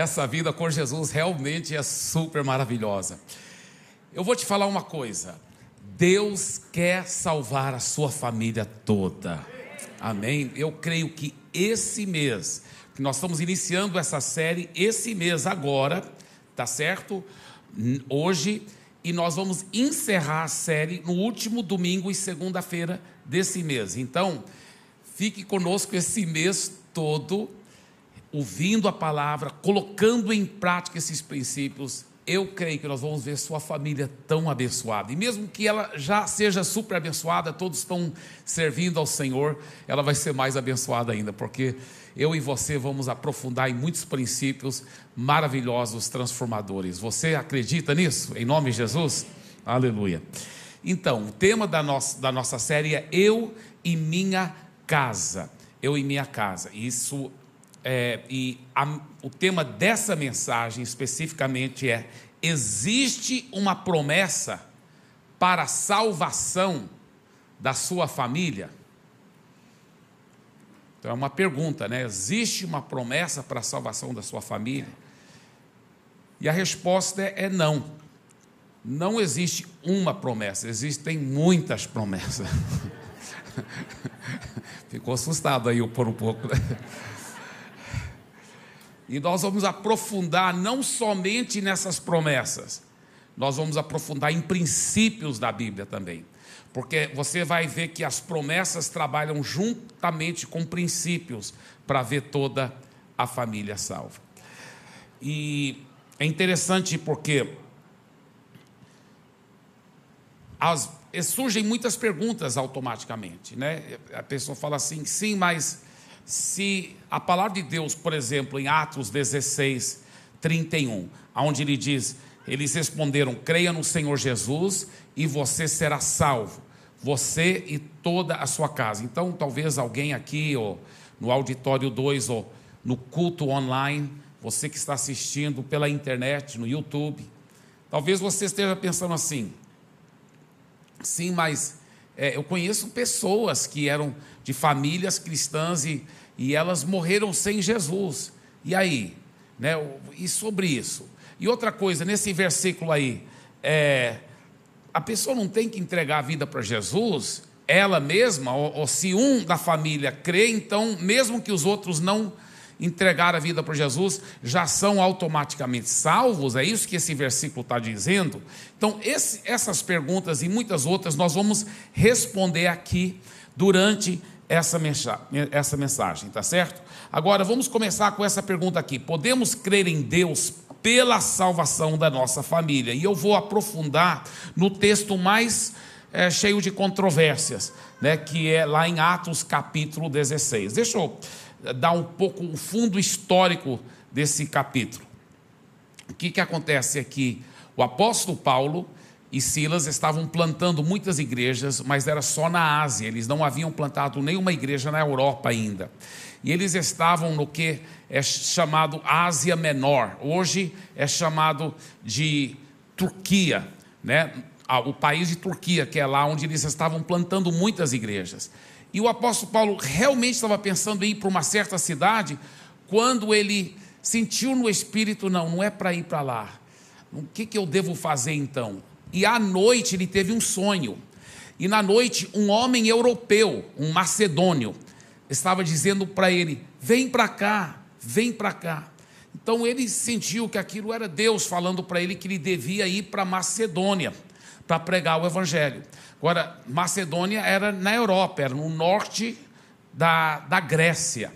essa vida com Jesus realmente é super maravilhosa. Eu vou te falar uma coisa: Deus quer salvar a sua família toda. Amém? Eu creio que esse mês, que nós estamos iniciando essa série, esse mês agora, tá certo? Hoje, e nós vamos encerrar a série no último domingo e segunda-feira desse mês. Então, fique conosco esse mês todo ouvindo a palavra, colocando em prática esses princípios, eu creio que nós vamos ver sua família tão abençoada. E mesmo que ela já seja super abençoada, todos estão servindo ao Senhor, ela vai ser mais abençoada ainda, porque eu e você vamos aprofundar em muitos princípios maravilhosos, transformadores. Você acredita nisso? Em nome de Jesus? Aleluia. Então, o tema da nossa, da nossa série é Eu e Minha Casa. Eu e Minha Casa. Isso é, e a, o tema dessa mensagem especificamente é: existe uma promessa para a salvação da sua família? Então é uma pergunta, né? Existe uma promessa para a salvação da sua família? E a resposta é, é não. Não existe uma promessa, existem muitas promessas. Ficou assustado aí por um pouco. Né? E nós vamos aprofundar não somente nessas promessas, nós vamos aprofundar em princípios da Bíblia também. Porque você vai ver que as promessas trabalham juntamente com princípios para ver toda a família salva. E é interessante porque as, surgem muitas perguntas automaticamente, né? A pessoa fala assim, sim, mas se a palavra de Deus, por exemplo, em Atos 16, 31, onde ele diz: Eles responderam, creia no Senhor Jesus e você será salvo, você e toda a sua casa. Então, talvez alguém aqui, ou no auditório 2, ou no culto online, você que está assistindo pela internet, no YouTube, talvez você esteja pensando assim: sim, mas é, eu conheço pessoas que eram de famílias cristãs e e elas morreram sem Jesus. E aí? Né? E sobre isso? E outra coisa, nesse versículo aí, é, a pessoa não tem que entregar a vida para Jesus, ela mesma, ou, ou, se um da família crê, então, mesmo que os outros não entregar a vida para Jesus, já são automaticamente salvos, é isso que esse versículo está dizendo. Então, esse, essas perguntas e muitas outras nós vamos responder aqui durante essa, essa mensagem, tá certo? Agora vamos começar com essa pergunta aqui: podemos crer em Deus pela salvação da nossa família? E eu vou aprofundar no texto mais é, cheio de controvérsias, né, que é lá em Atos capítulo 16. Deixa eu dar um pouco o fundo histórico desse capítulo. O que, que acontece aqui? O apóstolo Paulo e Silas estavam plantando muitas igrejas, mas era só na Ásia, eles não haviam plantado nenhuma igreja na Europa ainda. E eles estavam no que é chamado Ásia Menor, hoje é chamado de Turquia, né? o país de Turquia, que é lá onde eles estavam plantando muitas igrejas. E o apóstolo Paulo realmente estava pensando em ir para uma certa cidade, quando ele sentiu no espírito: não, não é para ir para lá. O que, que eu devo fazer então? E à noite ele teve um sonho. E na noite, um homem europeu, um macedônio, estava dizendo para ele: Vem para cá, vem para cá. Então ele sentiu que aquilo era Deus falando para ele que ele devia ir para Macedônia para pregar o evangelho. Agora, Macedônia era na Europa, era no norte da, da Grécia.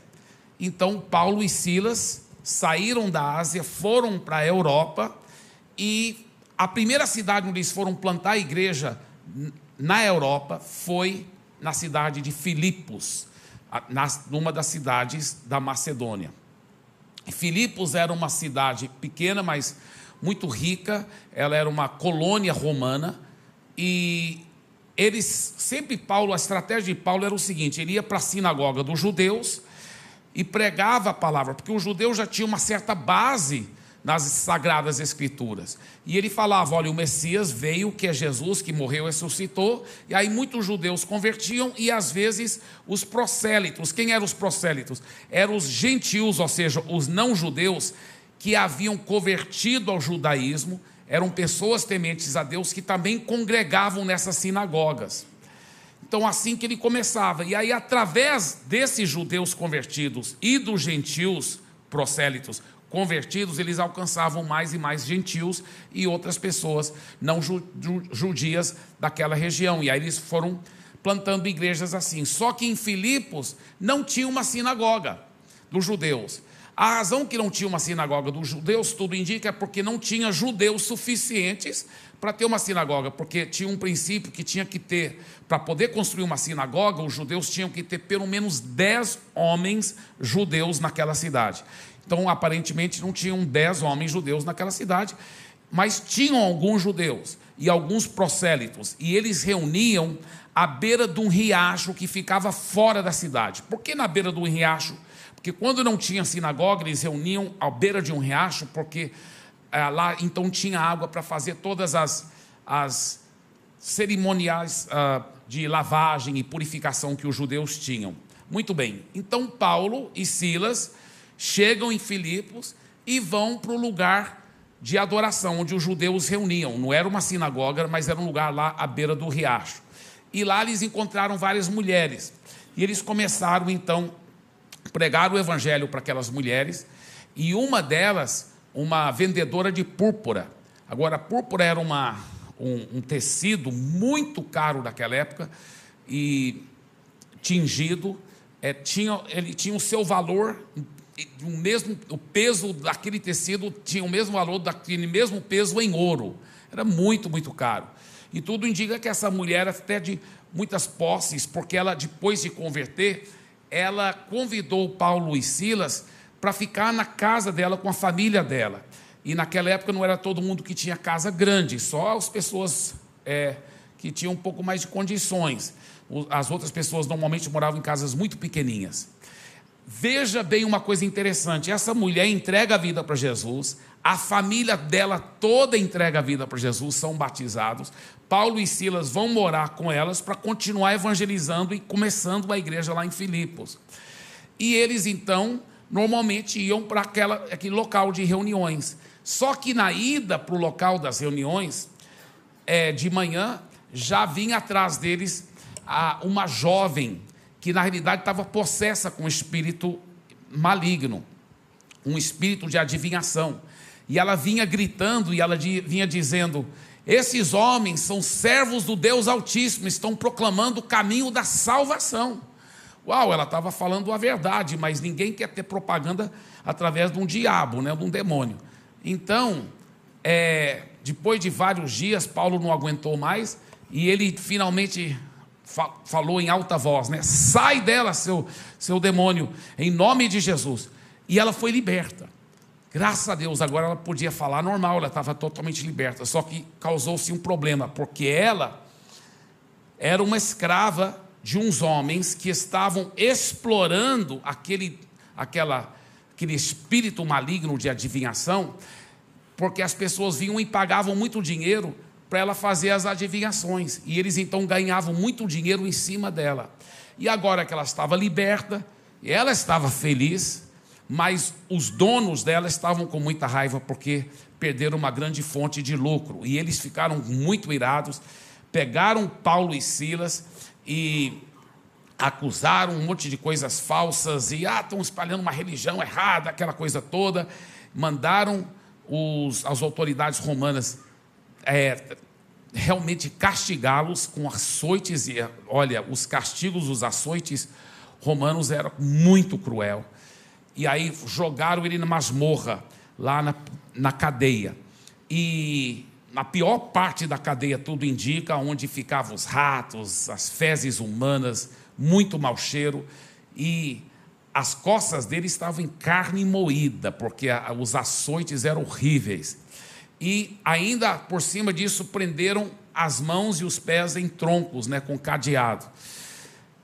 Então, Paulo e Silas saíram da Ásia, foram para a Europa e a primeira cidade onde eles foram plantar a igreja na Europa foi na cidade de Filipos, numa das cidades da Macedônia. Filipos era uma cidade pequena, mas muito rica, ela era uma colônia romana, e eles, sempre Paulo, a estratégia de Paulo era o seguinte: ele ia para a sinagoga dos judeus e pregava a palavra, porque os judeus já tinham uma certa base nas sagradas escrituras. E ele falava: olha, o Messias veio, que é Jesus, que morreu e ressuscitou. E aí muitos judeus convertiam e às vezes os prosélitos. Quem eram os prosélitos? Eram os gentios, ou seja, os não judeus que haviam convertido ao judaísmo eram pessoas tementes a Deus que também congregavam nessas sinagogas. Então, assim que ele começava. E aí, através desses judeus convertidos e dos gentios prosélitos convertidos, eles alcançavam mais e mais gentios e outras pessoas não judias daquela região. E aí eles foram plantando igrejas assim. Só que em Filipos não tinha uma sinagoga dos judeus. A razão que não tinha uma sinagoga dos judeus, tudo indica, é porque não tinha judeus suficientes para ter uma sinagoga, porque tinha um princípio que tinha que ter, para poder construir uma sinagoga, os judeus tinham que ter pelo menos 10 homens judeus naquela cidade. Então, aparentemente, não tinham 10 homens judeus naquela cidade, mas tinham alguns judeus e alguns prosélitos, e eles reuniam à beira de um riacho que ficava fora da cidade. Por que na beira de um riacho? Porque quando não tinha sinagoga, eles reuniam à beira de um riacho, porque é, lá então tinha água para fazer todas as, as cerimoniais uh, de lavagem e purificação que os judeus tinham. Muito bem, então Paulo e Silas chegam em Filipos e vão para o lugar de adoração, onde os judeus reuniam. Não era uma sinagoga, mas era um lugar lá à beira do riacho. E lá eles encontraram várias mulheres. E eles começaram então pregar o evangelho para aquelas mulheres, e uma delas, uma vendedora de púrpura. Agora, a púrpura era uma, um, um tecido muito caro naquela época e tingido, é, tinha, ele tinha o seu valor, o mesmo o peso daquele tecido tinha o mesmo valor daquele mesmo peso em ouro. Era muito, muito caro. E tudo indica que essa mulher até de muitas posses, porque ela depois de converter, ela convidou Paulo e Silas para ficar na casa dela com a família dela. E naquela época não era todo mundo que tinha casa grande, só as pessoas é, que tinham um pouco mais de condições. As outras pessoas normalmente moravam em casas muito pequeninhas. Veja bem uma coisa interessante: essa mulher entrega a vida para Jesus, a família dela toda entrega a vida para Jesus, são batizados. Paulo e Silas vão morar com elas para continuar evangelizando e começando a igreja lá em Filipos. E eles então normalmente iam para aquele local de reuniões. Só que na ida para o local das reuniões, é, de manhã, já vinha atrás deles a, uma jovem que na realidade estava possessa com um espírito maligno, um espírito de adivinhação. E ela vinha gritando e ela vinha dizendo: Esses homens são servos do Deus Altíssimo, estão proclamando o caminho da salvação. Uau, ela estava falando a verdade, mas ninguém quer ter propaganda através de um diabo, né, de um demônio. Então, é, depois de vários dias, Paulo não aguentou mais e ele finalmente falou em alta voz, né? Sai dela, seu, seu demônio, em nome de Jesus. E ela foi liberta. Graças a Deus, agora ela podia falar normal, ela estava totalmente liberta. Só que causou-se um problema, porque ela era uma escrava de uns homens que estavam explorando aquele, aquela, aquele espírito maligno de adivinhação, porque as pessoas vinham e pagavam muito dinheiro para ela fazer as adivinhações. E eles então ganhavam muito dinheiro em cima dela. E agora que ela estava liberta, ela estava feliz, mas os donos dela estavam com muita raiva porque perderam uma grande fonte de lucro. E eles ficaram muito irados, pegaram Paulo e Silas e acusaram um monte de coisas falsas e ah, estão espalhando uma religião errada, aquela coisa toda. Mandaram os, as autoridades romanas é, realmente castigá-los com açoites. E, olha, os castigos, os açoites romanos eram muito cruel. E aí jogaram ele na masmorra, lá na, na cadeia. E na pior parte da cadeia, tudo indica, onde ficavam os ratos, as fezes humanas, muito mau cheiro. E as costas dele estavam em carne moída, porque os açoites eram horríveis e ainda por cima disso prenderam as mãos e os pés em troncos, né, com cadeado.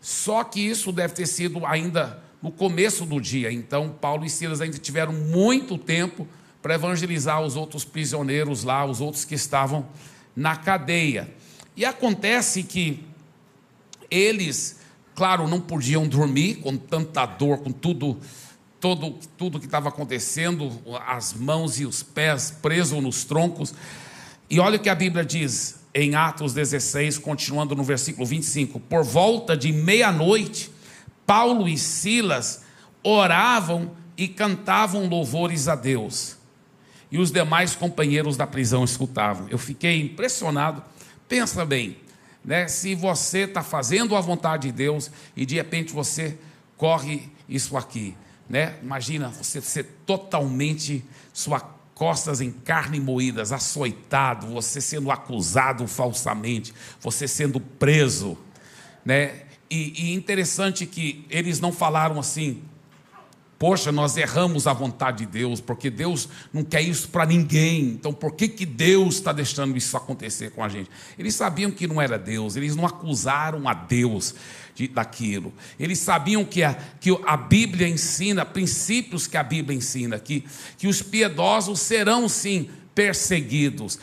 Só que isso deve ter sido ainda no começo do dia. Então, Paulo e Silas ainda tiveram muito tempo para evangelizar os outros prisioneiros lá, os outros que estavam na cadeia. E acontece que eles, claro, não podiam dormir com tanta dor, com tudo todo, tudo que estava acontecendo, as mãos e os pés presos nos troncos. E olha o que a Bíblia diz em Atos 16, continuando no versículo 25: Por volta de meia-noite, Paulo e Silas oravam e cantavam louvores a Deus. E os demais companheiros da prisão escutavam. Eu fiquei impressionado. Pensa bem, né? Se você está fazendo a vontade de Deus e de repente você corre isso aqui, né? Imagina você ser totalmente suas costas em carne moídas, açoitado, você sendo acusado falsamente, você sendo preso, né? E, e interessante que eles não falaram assim, Poxa, nós erramos a vontade de Deus, porque Deus não quer isso para ninguém. Então, por que, que Deus está deixando isso acontecer com a gente? Eles sabiam que não era Deus, eles não acusaram a Deus de, daquilo. Eles sabiam que a, que a Bíblia ensina, princípios que a Bíblia ensina, que, que os piedosos serão sim perseguidos.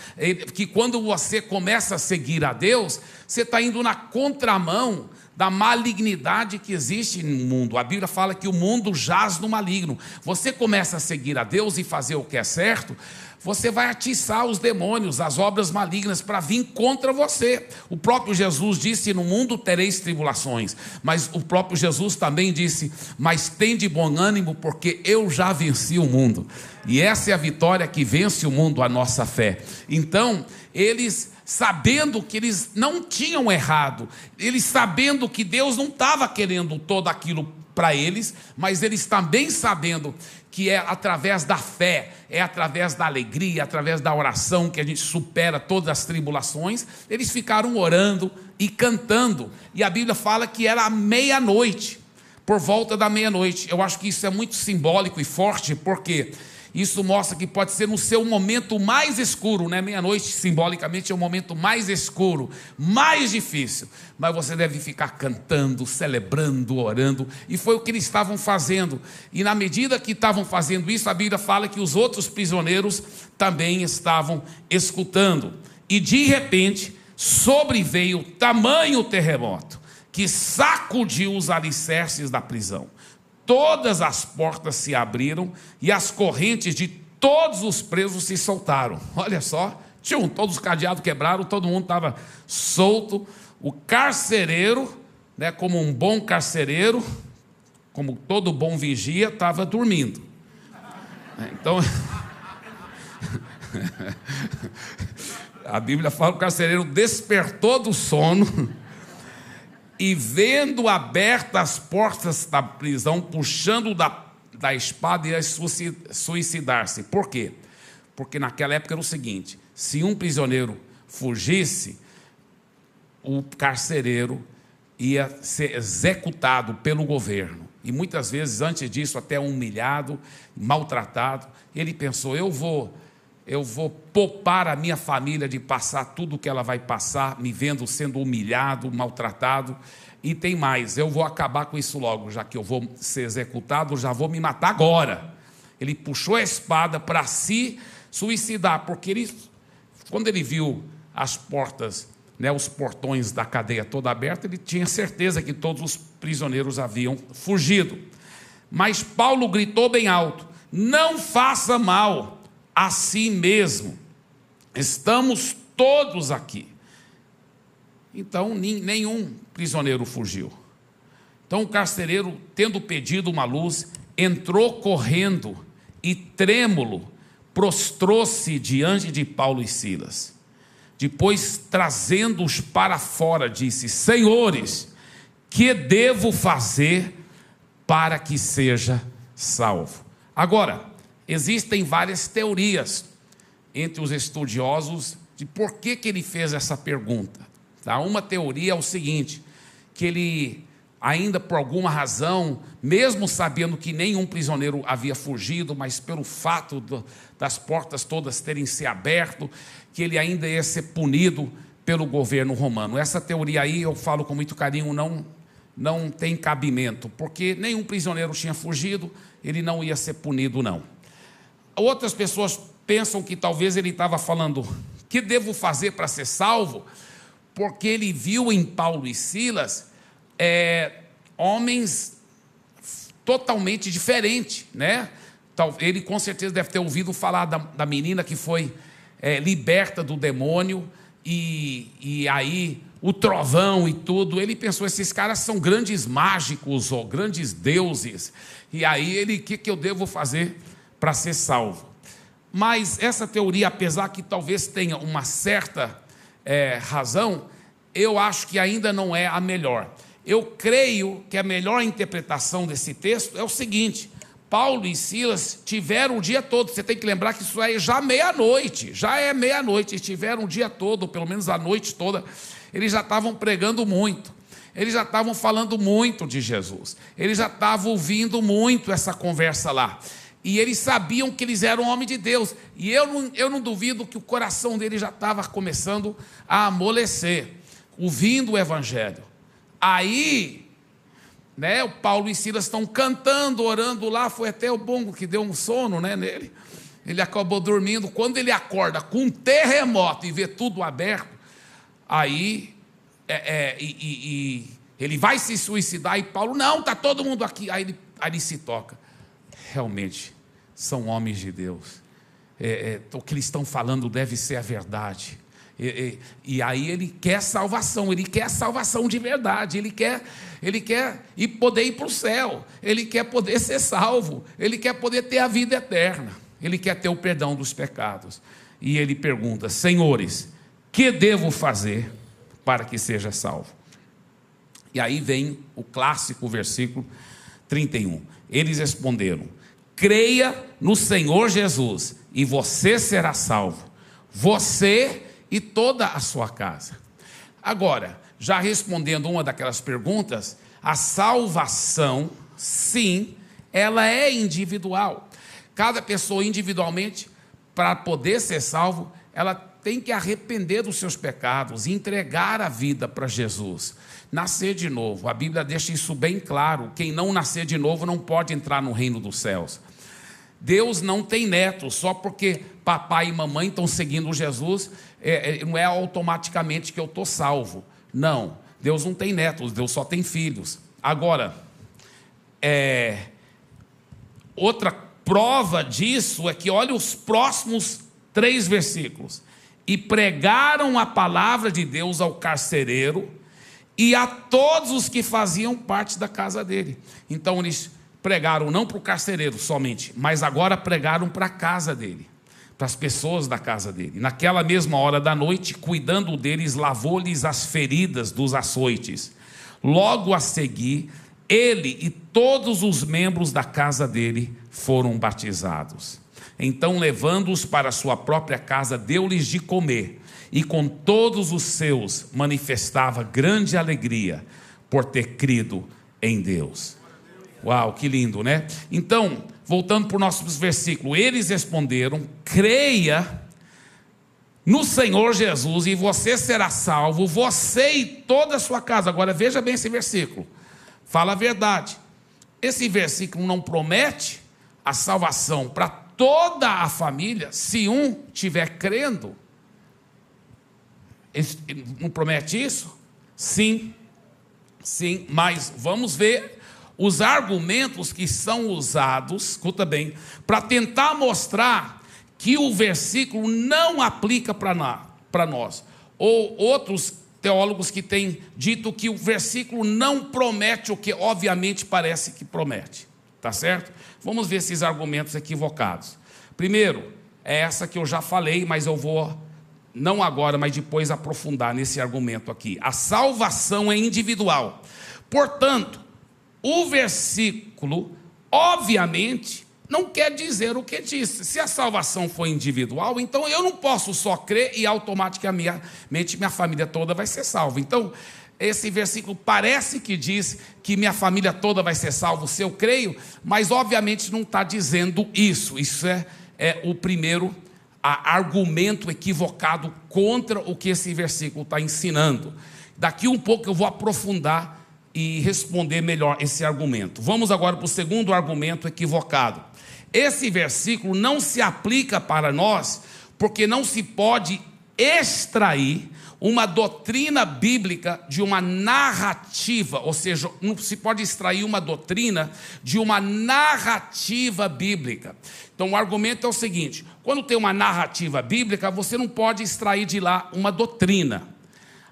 Que quando você começa a seguir a Deus, você está indo na contramão da malignidade que existe no mundo. A Bíblia fala que o mundo jaz no maligno. Você começa a seguir a Deus e fazer o que é certo, você vai atiçar os demônios, as obras malignas para vir contra você. O próprio Jesus disse: No mundo tereis tribulações, mas o próprio Jesus também disse: Mas tem de bom ânimo, porque eu já venci o mundo. E essa é a vitória que vence o mundo, a nossa fé. Então, eles sabendo que eles não tinham errado, eles sabendo que Deus não estava querendo todo aquilo para eles, mas eles também sabendo que é através da fé, é através da alegria, através da oração que a gente supera todas as tribulações, eles ficaram orando e cantando. E a Bíblia fala que era meia-noite, por volta da meia-noite. Eu acho que isso é muito simbólico e forte, porque isso mostra que pode ser no seu momento mais escuro, né? Meia-noite, simbolicamente, é o momento mais escuro, mais difícil. Mas você deve ficar cantando, celebrando, orando. E foi o que eles estavam fazendo. E na medida que estavam fazendo isso, a Bíblia fala que os outros prisioneiros também estavam escutando. E de repente, sobreveio tamanho terremoto que sacudiu os alicerces da prisão todas as portas se abriram e as correntes de todos os presos se soltaram. Olha só, tinham todos os cadeados quebraram, todo mundo estava solto. O carcereiro, né, como um bom carcereiro, como todo bom vigia, estava dormindo. Então, a Bíblia fala que o carcereiro despertou do sono e vendo abertas as portas da prisão, puxando da, da espada, ia suicidar-se. Por quê? Porque naquela época era o seguinte: se um prisioneiro fugisse, o carcereiro ia ser executado pelo governo. E muitas vezes, antes disso, até humilhado, maltratado, ele pensou: eu vou eu vou poupar a minha família de passar tudo o que ela vai passar, me vendo sendo humilhado, maltratado. E tem mais, eu vou acabar com isso logo, já que eu vou ser executado, já vou me matar agora. Ele puxou a espada para se suicidar, porque ele, quando ele viu as portas, né, os portões da cadeia toda aberta, ele tinha certeza que todos os prisioneiros haviam fugido. Mas Paulo gritou bem alto: Não faça mal a si mesmo. Estamos todos aqui. Então, nenhum prisioneiro fugiu. Então, o carcereiro, tendo pedido uma luz, entrou correndo e, trêmulo, prostrou-se diante de Paulo e Silas. Depois, trazendo-os para fora, disse: Senhores, que devo fazer para que seja salvo? Agora, Existem várias teorias entre os estudiosos de por que, que ele fez essa pergunta. Tá? Uma teoria é o seguinte: que ele, ainda por alguma razão, mesmo sabendo que nenhum prisioneiro havia fugido, mas pelo fato do, das portas todas terem se aberto, que ele ainda ia ser punido pelo governo romano. Essa teoria aí, eu falo com muito carinho, não, não tem cabimento, porque nenhum prisioneiro tinha fugido, ele não ia ser punido, não. Outras pessoas pensam que talvez ele estava falando: que devo fazer para ser salvo? Porque ele viu em Paulo e Silas é, homens totalmente diferente, né? Ele com certeza deve ter ouvido falar da, da menina que foi é, liberta do demônio, e, e aí o trovão e tudo. Ele pensou: esses caras são grandes mágicos ou grandes deuses. E aí ele, o que, que eu devo fazer para ser salvo? Mas essa teoria, apesar que talvez tenha uma certa é, razão, eu acho que ainda não é a melhor. Eu creio que a melhor interpretação desse texto é o seguinte: Paulo e Silas tiveram o dia todo. Você tem que lembrar que isso é já meia-noite, já é meia-noite. Tiveram o dia todo, pelo menos a noite toda. Eles já estavam pregando muito. Eles já estavam falando muito de Jesus. Eles já estavam ouvindo muito essa conversa lá. E eles sabiam que eles eram homens de Deus. E eu não, eu não duvido que o coração deles já estava começando a amolecer, ouvindo o Evangelho. Aí, né, o Paulo e Silas estão cantando, orando lá. Foi até o bongo que deu um sono né, nele. Ele acabou dormindo. Quando ele acorda com um terremoto e vê tudo aberto, aí é, é, e, e, e, ele vai se suicidar e Paulo, não, está todo mundo aqui. Aí ele, aí ele se toca. Realmente, são homens de Deus. É, é o que eles estão falando deve ser a verdade. E, e, aí ele quer salvação, ele quer salvação de verdade, ele quer, ele quer ir, poder ir para o céu, ele quer poder ser salvo, ele quer poder ter a vida eterna, ele quer ter o perdão dos pecados. E ele pergunta: Senhores, que devo fazer para que seja salvo? E aí vem o clássico versículo 31. Eles responderam: Creia no Senhor Jesus e você será salvo, você e toda a sua casa. Agora, já respondendo uma daquelas perguntas, a salvação, sim, ela é individual. Cada pessoa individualmente, para poder ser salvo, ela tem que arrepender dos seus pecados, entregar a vida para Jesus, nascer de novo. A Bíblia deixa isso bem claro: quem não nascer de novo não pode entrar no reino dos céus. Deus não tem netos, só porque papai e mamãe estão seguindo Jesus, é, é, não é automaticamente que eu estou salvo. Não, Deus não tem netos, Deus só tem filhos. Agora, é, outra prova disso é que olha os próximos três versículos e pregaram a palavra de Deus ao carcereiro e a todos os que faziam parte da casa dele. Então eles pregaram não para o carcereiro somente, mas agora pregaram para a casa dele, para as pessoas da casa dele. Naquela mesma hora da noite, cuidando deles, lavou-lhes as feridas dos açoites. Logo a seguir, ele e todos os membros da casa dele foram batizados. Então, levando-os para sua própria casa, deu-lhes de comer, e com todos os seus manifestava grande alegria por ter crido em Deus. Uau, que lindo, né? Então, voltando para o nosso versículo, eles responderam: creia no Senhor Jesus e você será salvo, você e toda a sua casa. Agora veja bem esse versículo, fala a verdade. Esse versículo não promete a salvação para toda a família, se um tiver crendo. Não promete isso? Sim, sim, mas vamos ver os argumentos que são usados, escuta bem, para tentar mostrar que o versículo não aplica para nós. Ou outros teólogos que têm dito que o versículo não promete o que obviamente parece que promete. Tá certo? Vamos ver esses argumentos equivocados. Primeiro, é essa que eu já falei, mas eu vou, não agora, mas depois aprofundar nesse argumento aqui. A salvação é individual. Portanto, o versículo, obviamente, não quer dizer o que disse. Se a salvação for individual, então eu não posso só crer e automaticamente minha família toda vai ser salva. Então, esse versículo parece que diz que minha família toda vai ser salva se eu creio, mas obviamente não está dizendo isso. Isso é, é o primeiro argumento equivocado contra o que esse versículo está ensinando. Daqui um pouco eu vou aprofundar e responder melhor esse argumento. Vamos agora para o segundo argumento equivocado. Esse versículo não se aplica para nós, porque não se pode extrair uma doutrina bíblica de uma narrativa, ou seja, não se pode extrair uma doutrina de uma narrativa bíblica. Então, o argumento é o seguinte: quando tem uma narrativa bíblica, você não pode extrair de lá uma doutrina.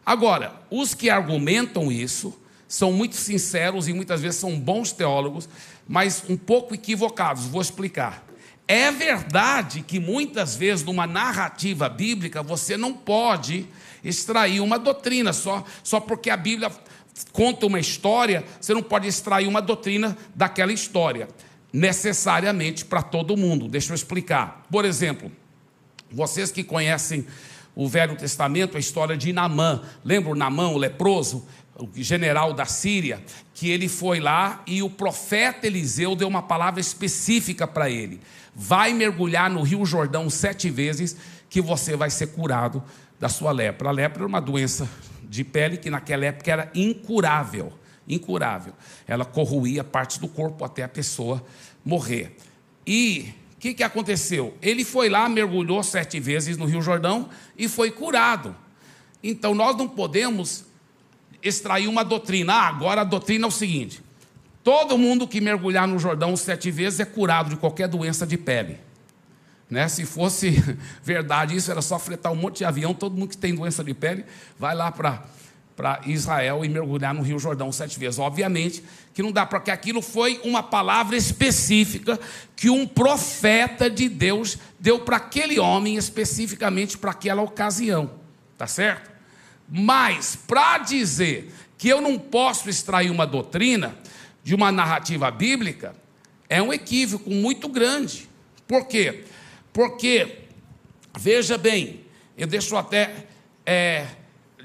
Agora, os que argumentam isso são muito sinceros e muitas vezes são bons teólogos, mas um pouco equivocados. Vou explicar. É verdade que muitas vezes numa narrativa bíblica você não pode extrair uma doutrina só, só porque a Bíblia conta uma história, você não pode extrair uma doutrina daquela história, necessariamente para todo mundo. Deixa eu explicar. Por exemplo, vocês que conhecem o Velho Testamento, a história de Namã, lembra o Namã, o leproso? O general da Síria, que ele foi lá e o profeta Eliseu deu uma palavra específica para ele: vai mergulhar no Rio Jordão sete vezes, que você vai ser curado da sua lepra. A lepra era uma doença de pele que naquela época era incurável, incurável. Ela corroía partes do corpo até a pessoa morrer. E o que, que aconteceu? Ele foi lá, mergulhou sete vezes no Rio Jordão e foi curado. Então nós não podemos extrair uma doutrina. Ah, agora a doutrina é o seguinte: todo mundo que mergulhar no Jordão sete vezes é curado de qualquer doença de pele. Né? Se fosse verdade isso, era só fretar um monte de avião, todo mundo que tem doença de pele vai lá para para Israel e mergulhar no Rio Jordão sete vezes. Obviamente que não dá, porque aquilo foi uma palavra específica que um profeta de Deus deu para aquele homem, especificamente para aquela ocasião. Tá certo? Mas, para dizer que eu não posso extrair uma doutrina de uma narrativa bíblica, é um equívoco muito grande. Por quê? Porque, veja bem, eu deixo até é,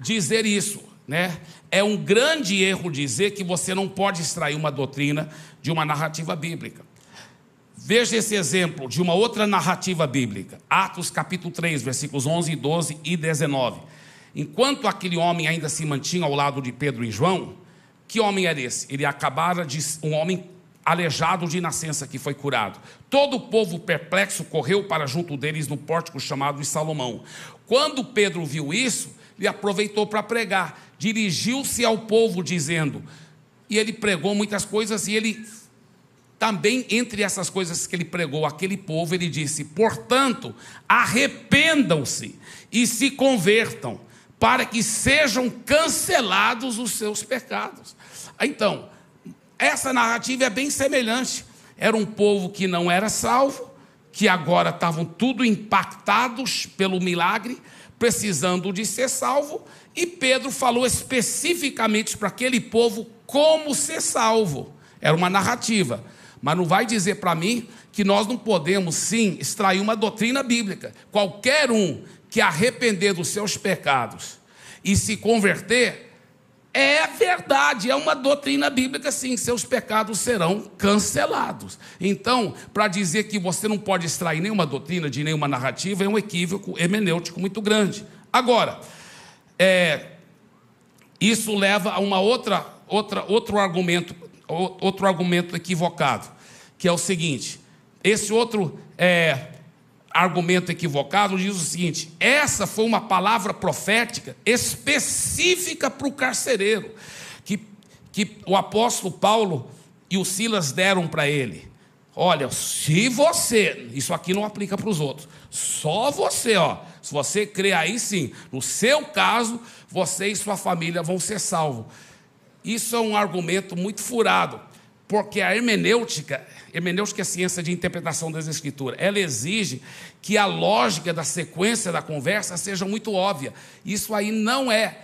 dizer isso, né? É um grande erro dizer que você não pode extrair uma doutrina de uma narrativa bíblica. Veja esse exemplo de uma outra narrativa bíblica, Atos capítulo 3, versículos 11, 12 e 19. Enquanto aquele homem ainda se mantinha ao lado de Pedro e João, que homem era esse? Ele acabara de um homem aleijado de nascença que foi curado. Todo o povo perplexo correu para junto deles no pórtico chamado de Salomão. Quando Pedro viu isso, ele aproveitou para pregar. Dirigiu-se ao povo dizendo, e ele pregou muitas coisas e ele também entre essas coisas que ele pregou aquele povo, ele disse: "Portanto, arrependam-se e se convertam, para que sejam cancelados os seus pecados. Então, essa narrativa é bem semelhante. Era um povo que não era salvo, que agora estavam tudo impactados pelo milagre, precisando de ser salvo, e Pedro falou especificamente para aquele povo como ser salvo. Era uma narrativa, mas não vai dizer para mim que nós não podemos sim extrair uma doutrina bíblica. Qualquer um que arrepender dos seus pecados e se converter, é verdade, é uma doutrina bíblica, sim, seus pecados serão cancelados. Então, para dizer que você não pode extrair nenhuma doutrina de nenhuma narrativa, é um equívoco hermenêutico muito grande. Agora, é, isso leva a uma outra, outra, outro argumento, outro argumento equivocado, que é o seguinte: esse outro é, argumento equivocado diz o seguinte: essa foi uma palavra profética específica para o carcereiro, que, que o apóstolo Paulo e o Silas deram para ele. Olha, se você, isso aqui não aplica para os outros, só você, ó, se você crer aí sim, no seu caso, você e sua família vão ser salvos. Isso é um argumento muito furado, porque a hermenêutica hermenêutica é a ciência de interpretação das escrituras. Ela exige que a lógica da sequência da conversa seja muito óbvia. Isso aí não é,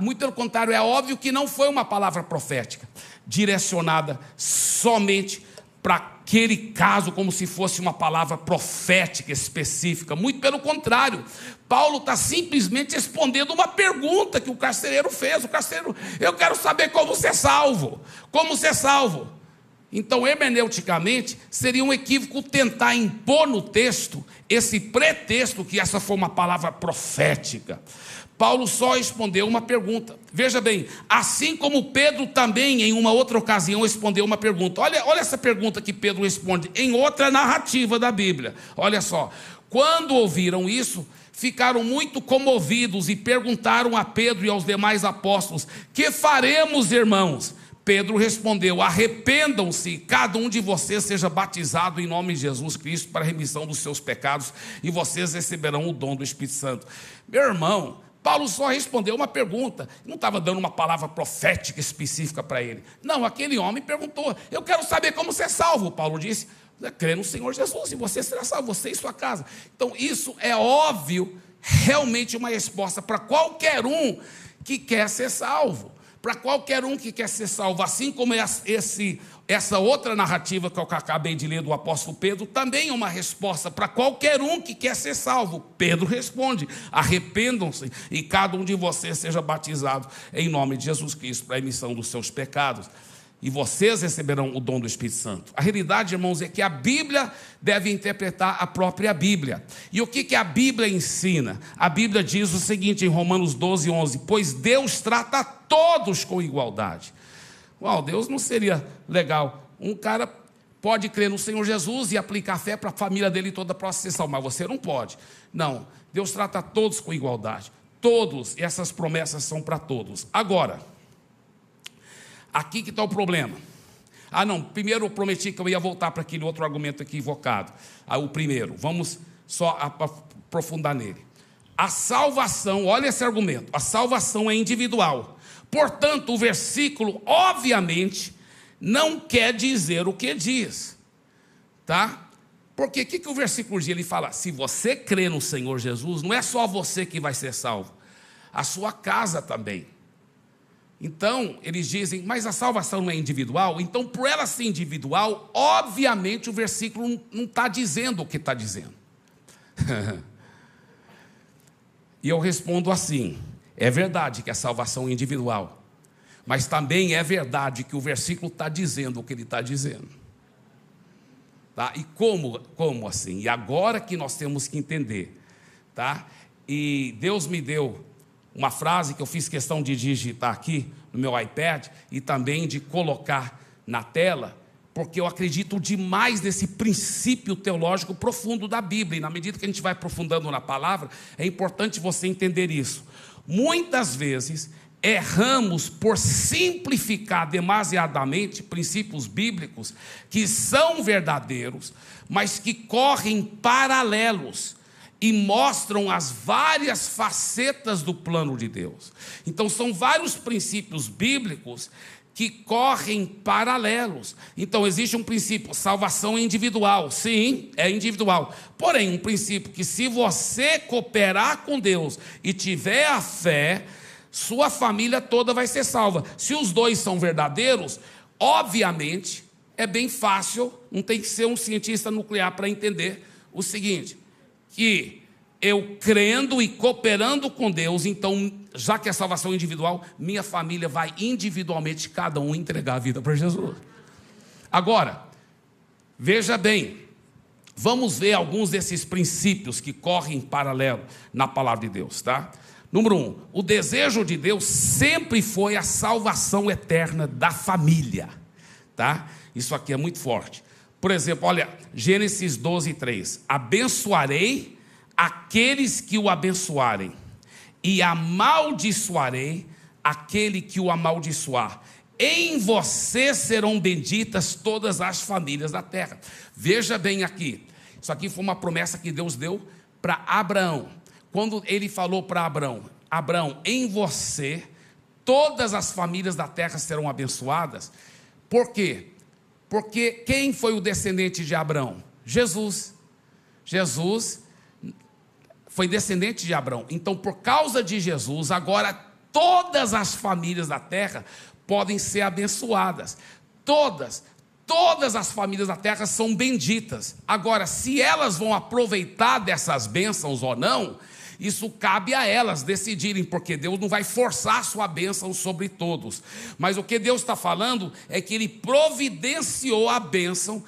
muito pelo contrário, é óbvio que não foi uma palavra profética direcionada somente para aquele caso, como se fosse uma palavra profética específica. Muito pelo contrário, Paulo está simplesmente respondendo uma pergunta que o carcereiro fez. O carcereiro, eu quero saber como ser salvo. Como ser salvo? Então, hermeneuticamente, seria um equívoco tentar impor no texto esse pretexto que essa foi uma palavra profética. Paulo só respondeu uma pergunta. Veja bem, assim como Pedro também, em uma outra ocasião, respondeu uma pergunta. Olha, olha essa pergunta que Pedro responde em outra narrativa da Bíblia. Olha só. Quando ouviram isso, ficaram muito comovidos e perguntaram a Pedro e aos demais apóstolos: Que faremos, irmãos? Pedro respondeu: Arrependam-se, cada um de vocês seja batizado em nome de Jesus Cristo para a remissão dos seus pecados, e vocês receberão o dom do Espírito Santo. Meu irmão, Paulo só respondeu uma pergunta, não estava dando uma palavra profética específica para ele. Não, aquele homem perguntou: Eu quero saber como ser salvo. Paulo disse: Crê no Senhor Jesus e você será salvo, você e sua casa. Então, isso é óbvio, realmente uma resposta para qualquer um que quer ser salvo para qualquer um que quer ser salvo, assim como esse, essa outra narrativa que eu acabei de ler do apóstolo Pedro, também é uma resposta para qualquer um que quer ser salvo. Pedro responde: arrependam-se e cada um de vocês seja batizado em nome de Jesus Cristo para a emissão dos seus pecados e vocês receberão o dom do Espírito Santo. A realidade, irmãos, é que a Bíblia deve interpretar a própria Bíblia. E o que, que a Bíblia ensina? A Bíblia diz o seguinte em Romanos 12, 11: Pois Deus trata todos com igualdade. Uau, Deus não seria legal. Um cara pode crer no Senhor Jesus e aplicar fé para a família dele toda a processão, mas você não pode. Não, Deus trata todos com igualdade. Todos, essas promessas são para todos. Agora, Aqui que está o problema. Ah, não, primeiro eu prometi que eu ia voltar para aquele outro argumento equivocado. Ah, o primeiro, vamos só aprofundar nele. A salvação, olha esse argumento, a salvação é individual. Portanto, o versículo, obviamente, não quer dizer o que diz. Tá? Porque o que, que o versículo diz? Ele fala: se você crê no Senhor Jesus, não é só você que vai ser salvo, a sua casa também. Então, eles dizem, mas a salvação não é individual? Então, por ela ser individual, obviamente o versículo não está dizendo o que está dizendo. e eu respondo assim: é verdade que a salvação é individual, mas também é verdade que o versículo está dizendo o que ele está dizendo. Tá? E como, como assim? E agora que nós temos que entender, tá? E Deus me deu uma frase que eu fiz questão de digitar aqui no meu iPad e também de colocar na tela, porque eu acredito demais nesse princípio teológico profundo da Bíblia, e na medida que a gente vai aprofundando na palavra, é importante você entender isso. Muitas vezes erramos por simplificar demasiadamente princípios bíblicos que são verdadeiros, mas que correm paralelos e mostram as várias facetas do plano de Deus. Então, são vários princípios bíblicos que correm paralelos. Então, existe um princípio, salvação individual. Sim, é individual. Porém, um princípio que, se você cooperar com Deus e tiver a fé, sua família toda vai ser salva. Se os dois são verdadeiros, obviamente, é bem fácil, não tem que ser um cientista nuclear para entender o seguinte: que eu crendo e cooperando com Deus, então, já que é salvação individual, minha família vai individualmente, cada um, entregar a vida para Jesus. Agora, veja bem, vamos ver alguns desses princípios que correm em paralelo na palavra de Deus, tá? Número um, o desejo de Deus sempre foi a salvação eterna da família, tá? Isso aqui é muito forte. Por exemplo, olha, Gênesis 12, 3. Abençoarei aqueles que o abençoarem, e amaldiçoarei aquele que o amaldiçoar. Em você serão benditas todas as famílias da terra. Veja bem aqui, isso aqui foi uma promessa que Deus deu para Abraão. Quando ele falou para Abraão: Abraão, em você todas as famílias da terra serão abençoadas. Por quê? Porque quem foi o descendente de Abraão? Jesus. Jesus foi descendente de Abraão. Então, por causa de Jesus, agora todas as famílias da terra podem ser abençoadas. Todas, todas as famílias da terra são benditas. Agora, se elas vão aproveitar dessas bênçãos ou não, isso cabe a elas decidirem, porque Deus não vai forçar a sua bênção sobre todos. Mas o que Deus está falando é que Ele providenciou a bênção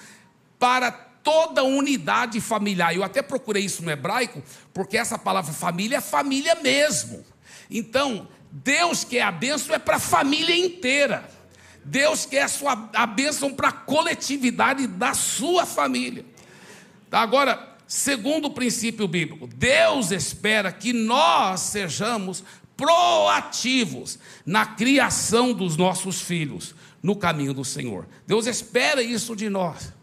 para toda unidade familiar. Eu até procurei isso no hebraico, porque essa palavra família é família mesmo. Então, Deus quer a bênção é para a família inteira. Deus quer a, sua, a bênção para a coletividade da sua família. Tá, agora, segundo o princípio bíblico, Deus espera que nós sejamos proativos na criação dos nossos filhos no caminho do Senhor. Deus espera isso de nós.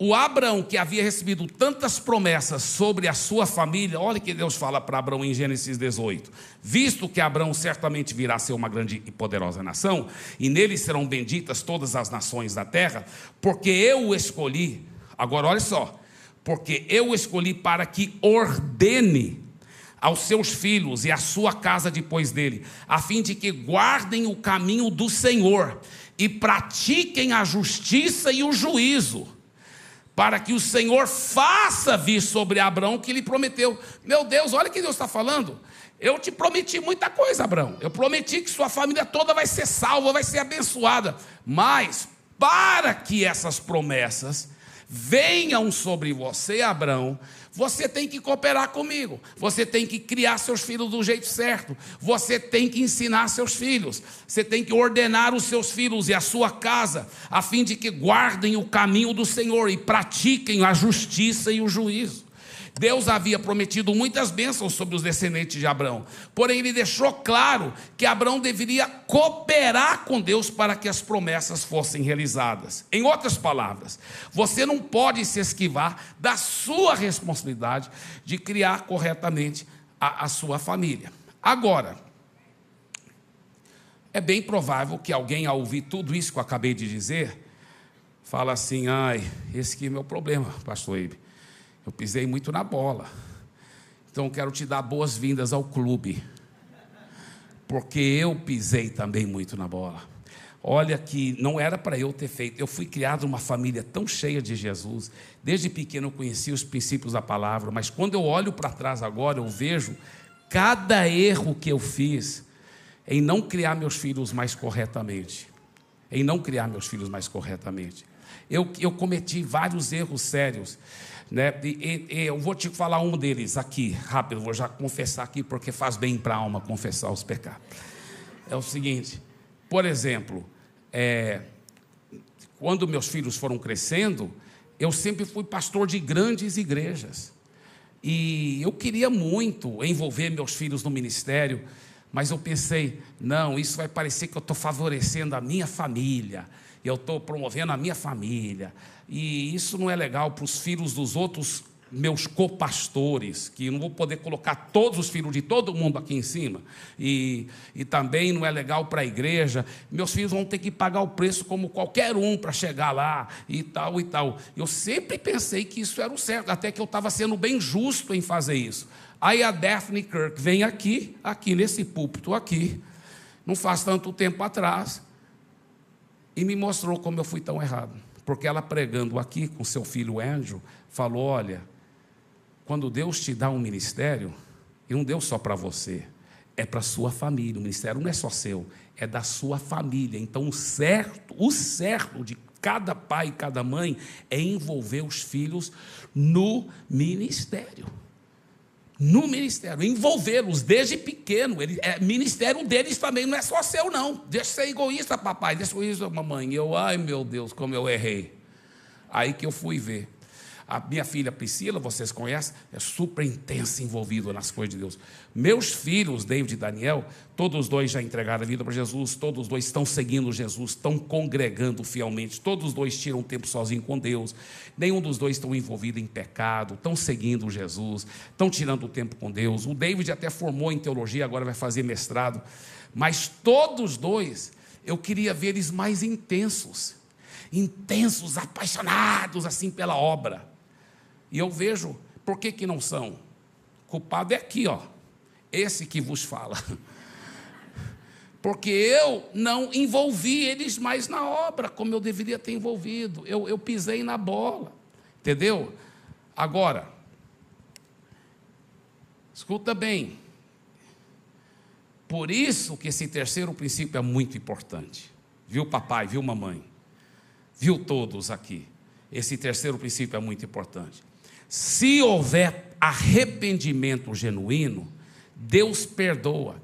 O Abraão, que havia recebido tantas promessas sobre a sua família, olha que Deus fala para Abraão em Gênesis 18: Visto que Abraão certamente virá a ser uma grande e poderosa nação, e nele serão benditas todas as nações da terra, porque eu o escolhi. Agora, olha só, porque eu escolhi para que ordene aos seus filhos e à sua casa depois dele, a fim de que guardem o caminho do Senhor e pratiquem a justiça e o juízo, para que o Senhor faça vir sobre Abraão o que ele prometeu. Meu Deus, olha o que Deus está falando. Eu te prometi muita coisa, Abraão. Eu prometi que sua família toda vai ser salva, vai ser abençoada. Mas, para que essas promessas venham sobre você, Abraão, você tem que cooperar comigo. Você tem que criar seus filhos do jeito certo. Você tem que ensinar seus filhos. Você tem que ordenar os seus filhos e a sua casa, a fim de que guardem o caminho do Senhor e pratiquem a justiça e o juízo. Deus havia prometido muitas bênçãos sobre os descendentes de Abraão, porém ele deixou claro que Abraão deveria cooperar com Deus para que as promessas fossem realizadas. Em outras palavras, você não pode se esquivar da sua responsabilidade de criar corretamente a, a sua família. Agora, é bem provável que alguém, ao ouvir tudo isso que eu acabei de dizer, fala assim: ai, esse aqui é meu problema, pastor Ibe. Eu pisei muito na bola. Então quero te dar boas-vindas ao clube. Porque eu pisei também muito na bola. Olha que não era para eu ter feito. Eu fui criado numa família tão cheia de Jesus. Desde pequeno eu conheci os princípios da palavra, mas quando eu olho para trás agora, eu vejo cada erro que eu fiz em não criar meus filhos mais corretamente. Em não criar meus filhos mais corretamente. Eu, eu cometi vários erros sérios. Né? E, e, eu vou te falar um deles aqui, rápido, vou já confessar aqui, porque faz bem para a alma confessar os pecados. É o seguinte, por exemplo, é, quando meus filhos foram crescendo, eu sempre fui pastor de grandes igrejas. E eu queria muito envolver meus filhos no ministério, mas eu pensei, não, isso vai parecer que eu estou favorecendo a minha família, eu estou promovendo a minha família. E isso não é legal para os filhos dos outros meus copastores, que não vou poder colocar todos os filhos de todo mundo aqui em cima, e, e também não é legal para a igreja, meus filhos vão ter que pagar o preço como qualquer um para chegar lá, e tal e tal. Eu sempre pensei que isso era o certo, até que eu estava sendo bem justo em fazer isso. Aí a Daphne Kirk vem aqui, aqui nesse púlpito aqui, não faz tanto tempo atrás, e me mostrou como eu fui tão errado. Porque ela pregando aqui com seu filho Andrew, falou: olha, quando Deus te dá um ministério, e não deu só para você, é para sua família. O ministério não é só seu, é da sua família. Então, o certo, o certo de cada pai e cada mãe é envolver os filhos no ministério no ministério, envolvê-los desde pequeno. Ele, é, ministério deles também não é só seu, não. Deixa ser egoísta, papai, deixa egoísta, mamãe. Eu, ai meu Deus, como eu errei. Aí que eu fui ver. A minha filha Priscila, vocês conhecem, é super intensa, envolvida nas coisas de Deus. Meus filhos, David e Daniel, todos os dois já entregaram a vida para Jesus, todos os dois estão seguindo Jesus, estão congregando fielmente, todos os dois tiram tempo sozinho com Deus, nenhum dos dois estão envolvido em pecado, estão seguindo Jesus, estão tirando o tempo com Deus. O David até formou em teologia, agora vai fazer mestrado, mas todos dois, eu queria ver eles mais intensos, intensos, apaixonados assim pela obra. E eu vejo, por que, que não são? Culpado é aqui, ó. Esse que vos fala. Porque eu não envolvi eles mais na obra como eu deveria ter envolvido. Eu, eu pisei na bola. Entendeu? Agora, escuta bem. Por isso que esse terceiro princípio é muito importante. Viu, papai? Viu, mamãe? Viu todos aqui? Esse terceiro princípio é muito importante. Se houver arrependimento genuíno, Deus perdoa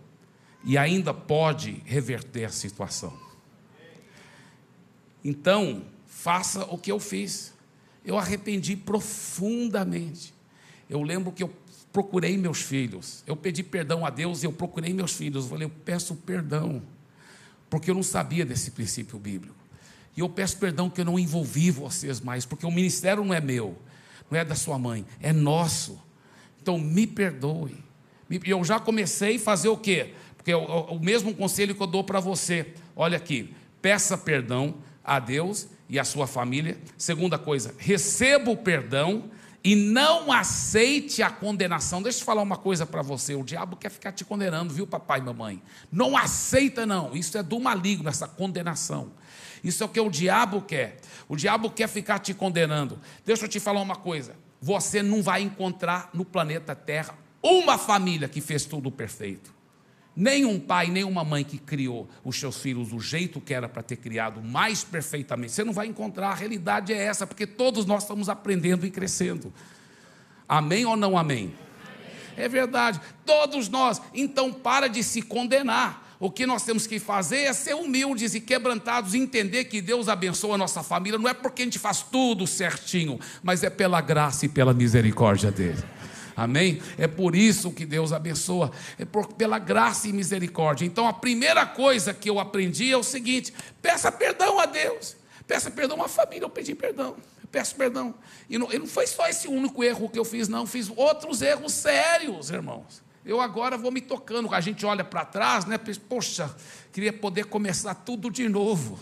e ainda pode reverter a situação. Então, faça o que eu fiz. eu arrependi profundamente. Eu lembro que eu procurei meus filhos, eu pedi perdão a Deus e eu procurei meus filhos. Eu falei, eu peço perdão, porque eu não sabia desse princípio bíblico. E eu peço perdão que eu não envolvi vocês mais, porque o ministério não é meu, não é da sua mãe, é nosso. Então me perdoe. Eu já comecei a fazer o quê? Porque o, o mesmo conselho que eu dou para você. Olha aqui, peça perdão a Deus e a sua família. Segunda coisa, receba o perdão e não aceite a condenação. Deixa eu falar uma coisa para você: o diabo quer ficar te condenando, viu, papai e mamãe? Não aceita, não. Isso é do maligno, essa condenação. Isso é o que o diabo quer. O diabo quer ficar te condenando. Deixa eu te falar uma coisa: você não vai encontrar no planeta Terra uma família que fez tudo perfeito. Nem um pai, nem uma mãe que criou os seus filhos do jeito que era para ter criado, mais perfeitamente. Você não vai encontrar, a realidade é essa, porque todos nós estamos aprendendo e crescendo. Amém ou não amém? amém? É verdade, todos nós. Então, para de se condenar. O que nós temos que fazer é ser humildes e quebrantados e entender que Deus abençoa a nossa família. Não é porque a gente faz tudo certinho, mas é pela graça e pela misericórdia dele. Amém? É por isso que Deus abençoa, é por, pela graça e misericórdia. Então a primeira coisa que eu aprendi é o seguinte: peça perdão a Deus, peça perdão à família. Eu pedi perdão, eu peço perdão. E não, e não foi só esse único erro que eu fiz, não, fiz outros erros sérios, irmãos. Eu agora vou me tocando, a gente olha para trás, né? Poxa, queria poder começar tudo de novo.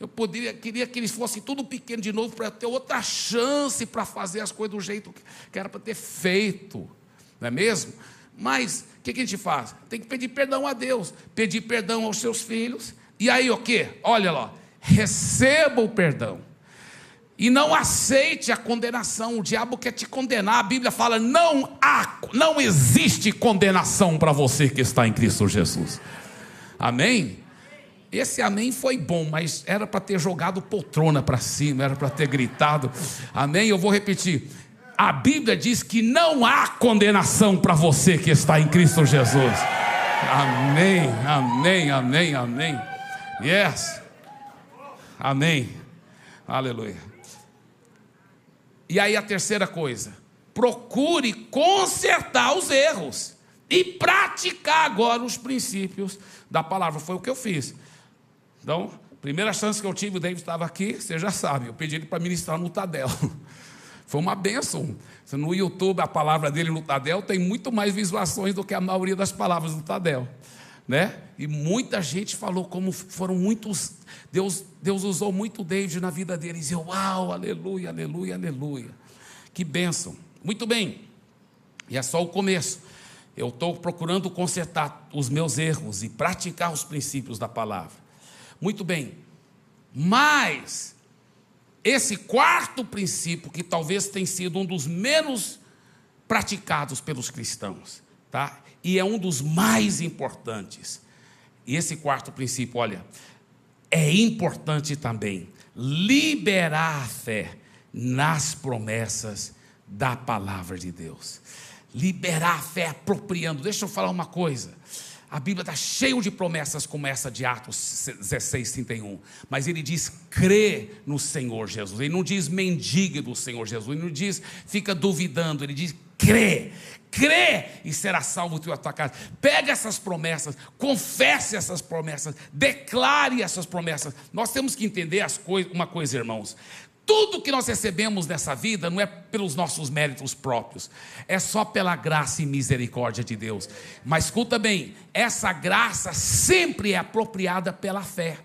Eu poderia, queria que eles fossem tudo pequeno de novo para ter outra chance para fazer as coisas do jeito que era para ter feito, não é mesmo? Mas o que, que a gente faz? Tem que pedir perdão a Deus, pedir perdão aos seus filhos, e aí o que? Olha lá, receba o perdão. E não aceite a condenação. O diabo quer te condenar. A Bíblia fala: não há, não existe condenação para você que está em Cristo Jesus. Amém? Esse amém foi bom, mas era para ter jogado poltrona para cima, era para ter gritado. Amém? Eu vou repetir. A Bíblia diz que não há condenação para você que está em Cristo Jesus. Amém, amém, amém, amém. Yes. Amém. Aleluia. E aí a terceira coisa: procure consertar os erros e praticar agora os princípios da palavra. Foi o que eu fiz. Então, primeira chance que eu tive, o David estava aqui, você já sabe, eu pedi ele para ministrar no Tadel. Foi uma benção. No YouTube, a palavra dele no Tadel tem muito mais visualizações do que a maioria das palavras do Tadel. Né? E muita gente falou como foram muitos. Deus, Deus usou muito David na vida dele. E eu, uau, aleluia, aleluia, aleluia. Que bênção. Muito bem. E é só o começo. Eu estou procurando consertar os meus erros e praticar os princípios da palavra. Muito bem. Mas esse quarto princípio, que talvez tenha sido um dos menos praticados pelos cristãos, tá? E é um dos mais importantes. E esse quarto princípio, olha, é importante também liberar a fé nas promessas da palavra de Deus. Liberar a fé apropriando. Deixa eu falar uma coisa. A Bíblia está cheia de promessas como essa de Atos 16, 31. Mas ele diz crê no Senhor Jesus. Ele não diz mendigue do Senhor Jesus. Ele não diz fica duvidando. Ele diz crê. Crê e será salvo tu e a tua casa. Pega essas promessas, confesse essas promessas, declare essas promessas. Nós temos que entender as coisas, uma coisa, irmãos. Tudo que nós recebemos nessa vida não é pelos nossos méritos próprios, é só pela graça e misericórdia de Deus. Mas escuta bem, essa graça sempre é apropriada pela fé.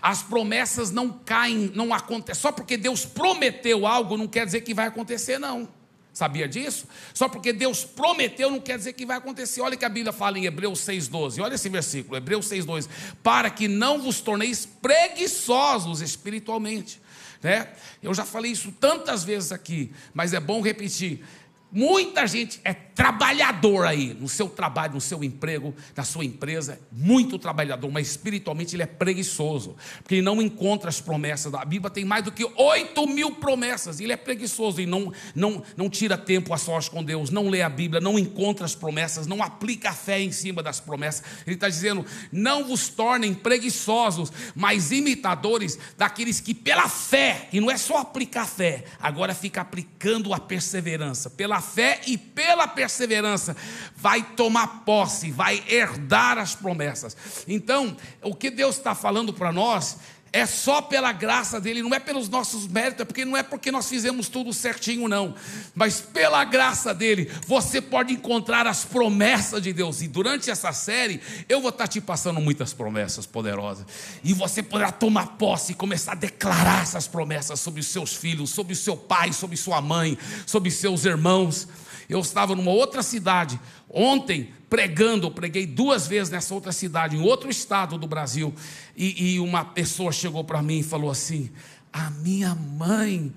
As promessas não caem, não acontecem. Só porque Deus prometeu algo não quer dizer que vai acontecer, não. Sabia disso? Só porque Deus prometeu não quer dizer que vai acontecer. Olha que a Bíblia fala em Hebreus 6,12. Olha esse versículo, Hebreus 6,12. Para que não vos torneis preguiçosos espiritualmente né? Eu já falei isso tantas vezes aqui, mas é bom repetir. Muita gente é trabalhador aí, no seu trabalho, no seu emprego, na sua empresa, muito trabalhador, mas espiritualmente ele é preguiçoso, porque ele não encontra as promessas. A Bíblia tem mais do que 8 mil promessas, ele é preguiçoso e não, não, não tira tempo a sós com Deus, não lê a Bíblia, não encontra as promessas, não aplica a fé em cima das promessas. Ele está dizendo: não vos tornem preguiçosos, mas imitadores daqueles que pela fé, e não é só aplicar fé, agora fica aplicando a perseverança, pela fé e pela perseverança, vai tomar posse, vai herdar as promessas. Então, o que Deus está falando para nós é só pela graça dele, não é pelos nossos méritos, é porque não é porque nós fizemos tudo certinho, não. Mas pela graça dele, você pode encontrar as promessas de Deus. E durante essa série, eu vou estar te passando muitas promessas poderosas. E você poderá tomar posse e começar a declarar essas promessas sobre os seus filhos, sobre o seu pai, sobre sua mãe, sobre seus irmãos. Eu estava numa outra cidade ontem pregando, eu preguei duas vezes nessa outra cidade, em outro estado do Brasil, e, e uma pessoa chegou para mim e falou assim: A minha mãe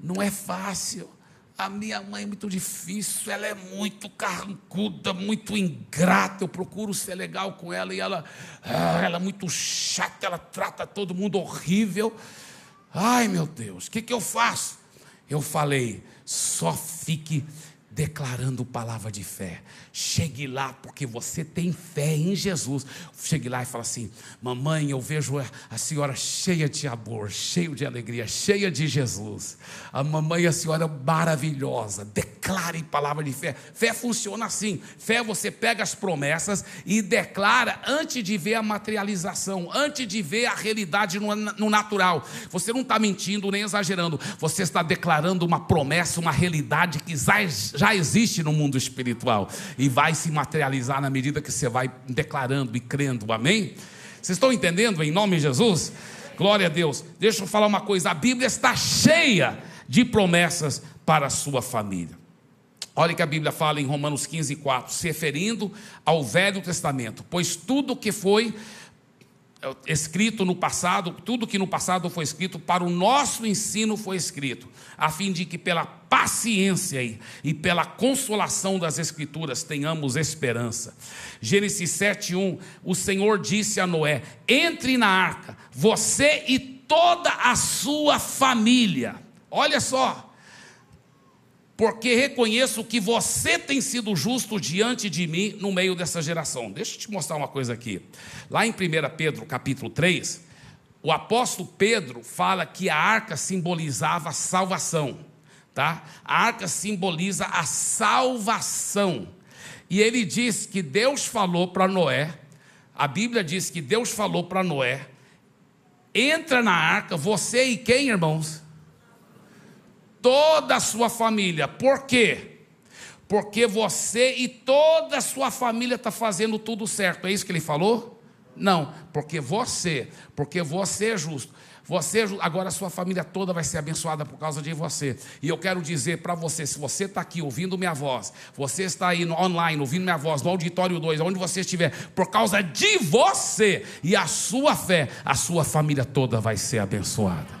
não é fácil. A minha mãe é muito difícil, ela é muito carrancuda, muito ingrata. Eu procuro ser legal com ela e ela, ah, ela é muito chata, ela trata todo mundo horrível. Ai meu Deus, o que, que eu faço? Eu falei, só fique declarando palavra de fé. Chegue lá, porque você tem fé em Jesus. Chegue lá e fala assim: Mamãe, eu vejo a senhora cheia de amor, cheia de alegria, cheia de Jesus. A mamãe, a senhora maravilhosa. Declare palavra de fé. Fé funciona assim: fé você pega as promessas e declara antes de ver a materialização, antes de ver a realidade no natural. Você não está mentindo nem exagerando, você está declarando uma promessa, uma realidade que já, já existe no mundo espiritual. E vai se materializar na medida que você vai declarando e crendo, amém? Vocês estão entendendo em nome de Jesus? Glória a Deus. Deixa eu falar uma coisa: a Bíblia está cheia de promessas para a sua família. Olha que a Bíblia fala em Romanos 15, 4, se referindo ao Velho Testamento, pois tudo que foi escrito no passado, tudo que no passado foi escrito, para o nosso ensino foi escrito, a fim de que pela paciência e, e pela consolação das Escrituras tenhamos esperança. Gênesis 7,1: o Senhor disse a Noé: entre na arca, você e toda a sua família. Olha só, porque reconheço que você tem sido justo diante de mim no meio dessa geração. Deixa eu te mostrar uma coisa aqui. Lá em 1 Pedro, capítulo 3, o apóstolo Pedro fala que a arca simbolizava a salvação, tá? A arca simboliza a salvação. E ele diz que Deus falou para Noé, a Bíblia diz que Deus falou para Noé: entra na arca, você e quem, irmãos? Toda a sua família. Por quê? Porque você e toda a sua família está fazendo tudo certo. É isso que ele falou? Não, porque você, porque você é justo. Você, é agora a sua família toda vai ser abençoada por causa de você. E eu quero dizer para você, se você está aqui ouvindo minha voz, você está aí online ouvindo minha voz, no auditório 2, onde você estiver, por causa de você e a sua fé, a sua família toda vai ser abençoada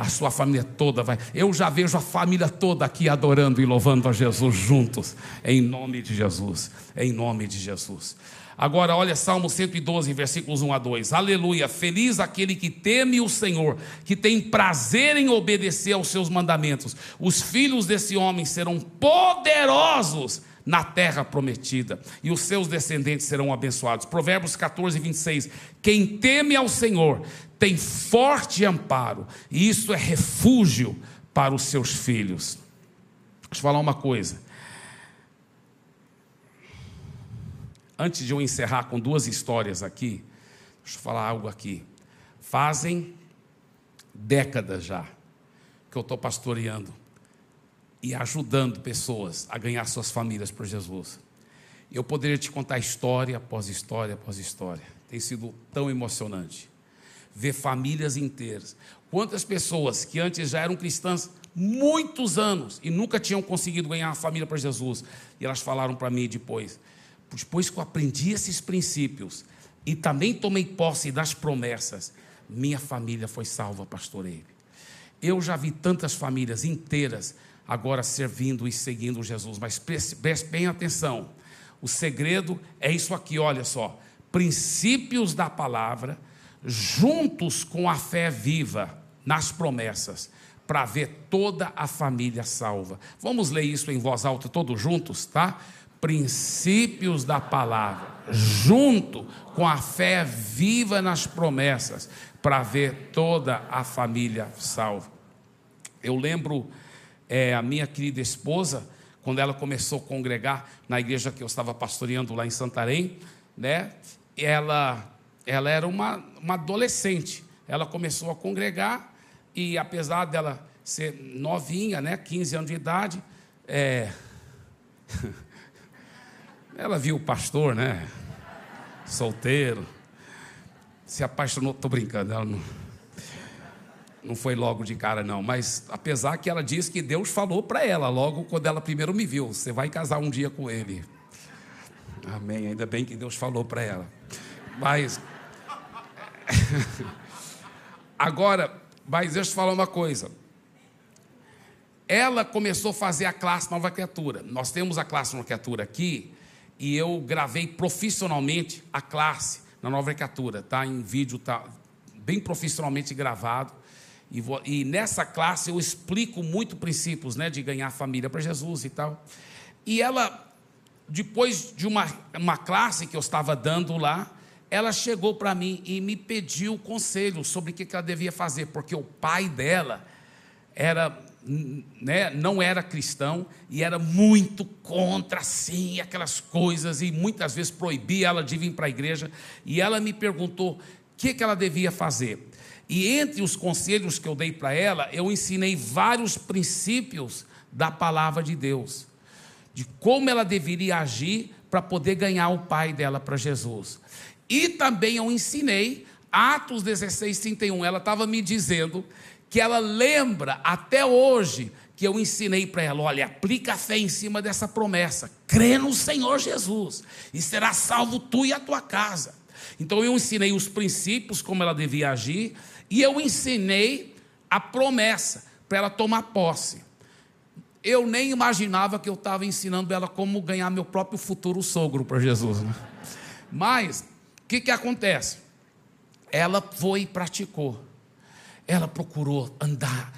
a sua família toda vai. Eu já vejo a família toda aqui adorando e louvando a Jesus juntos, em nome de Jesus, em nome de Jesus. Agora, olha Salmo 112, versículos 1 a 2. Aleluia! Feliz aquele que teme o Senhor, que tem prazer em obedecer aos seus mandamentos. Os filhos desse homem serão poderosos na terra prometida, e os seus descendentes serão abençoados. Provérbios 14, 26. Quem teme ao Senhor tem forte amparo, e isso é refúgio para os seus filhos. Deixa eu falar uma coisa. Antes de eu encerrar com duas histórias aqui, deixa eu falar algo aqui. Fazem décadas já que eu estou pastoreando e ajudando pessoas a ganhar suas famílias por Jesus. Eu poderia te contar história após história após história. Tem sido tão emocionante ver famílias inteiras. Quantas pessoas que antes já eram cristãs muitos anos e nunca tinham conseguido ganhar uma família para Jesus, e elas falaram para mim depois, depois que eu aprendi esses princípios e também tomei posse das promessas, minha família foi salva, pastor Eibe. Eu já vi tantas famílias inteiras agora servindo e seguindo Jesus. Mas preste bem atenção: o segredo é isso aqui, olha só. Princípios da palavra, juntos com a fé viva nas promessas, para ver toda a família salva. Vamos ler isso em voz alta, todos juntos, tá? Princípios da palavra, junto com a fé viva nas promessas, para ver toda a família salva. Eu lembro é, a minha querida esposa, quando ela começou a congregar na igreja que eu estava pastoreando lá em Santarém, né? Ela, ela era uma, uma adolescente. Ela começou a congregar e apesar dela ser novinha, né, 15 anos de idade, é... ela viu o pastor, né, solteiro, se apaixonou, estou brincando, ela não não foi logo de cara, não. Mas apesar que ela disse que Deus falou para ela, logo quando ela primeiro me viu: você vai casar um dia com ele. Amém. Ainda bem que Deus falou para ela. Mas. Agora, mas deixa eu te falar uma coisa. Ela começou a fazer a classe Nova Criatura. Nós temos a classe Nova Criatura aqui, e eu gravei profissionalmente a classe na Nova Criatura, tá? Em vídeo, tá bem profissionalmente gravado. E, vou, e, nessa classe eu explico muito princípios né, de ganhar família para Jesus e tal. E ela, depois de uma, uma classe que eu estava dando lá, ela chegou para mim e me pediu conselho sobre o que ela devia fazer, porque o pai dela era, né, não era cristão e era muito contra assim aquelas coisas e muitas vezes proibia ela de vir para a igreja. E ela me perguntou o que, que ela devia fazer. E entre os conselhos que eu dei para ela, eu ensinei vários princípios da palavra de Deus, de como ela deveria agir para poder ganhar o pai dela para Jesus. E também eu ensinei Atos 16, 31. Ela estava me dizendo que ela lembra até hoje que eu ensinei para ela: olha, aplica a fé em cima dessa promessa, crê no Senhor Jesus, e será salvo tu e a tua casa. Então eu ensinei os princípios, como ela devia agir, e eu ensinei a promessa para ela tomar posse. Eu nem imaginava que eu estava ensinando ela como ganhar meu próprio futuro sogro para Jesus. Né? Mas, o que, que acontece? Ela foi e praticou. Ela procurou andar.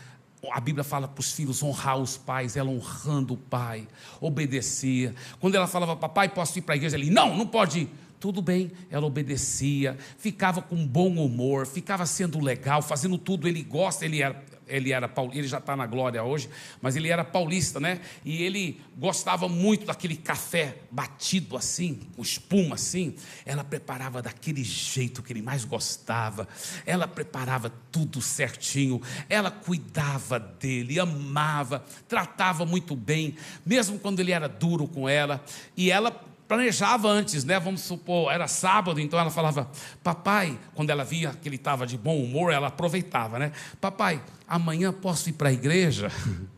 A Bíblia fala para os filhos honrar os pais, ela honrando o pai, obedecia. Quando ela falava, papai, posso ir para a igreja? Ele, não, não pode ir tudo bem, ela obedecia, ficava com bom humor, ficava sendo legal, fazendo tudo. Ele gosta, ele era, ele era ele já está na glória hoje, mas ele era paulista, né? E ele gostava muito daquele café batido assim, com espuma assim. Ela preparava daquele jeito que ele mais gostava. Ela preparava tudo certinho. Ela cuidava dele, amava, tratava muito bem, mesmo quando ele era duro com ela. E ela planejava antes, né? Vamos supor, era sábado, então ela falava, papai, quando ela via que ele estava de bom humor, ela aproveitava, né? Papai, amanhã posso ir para a igreja?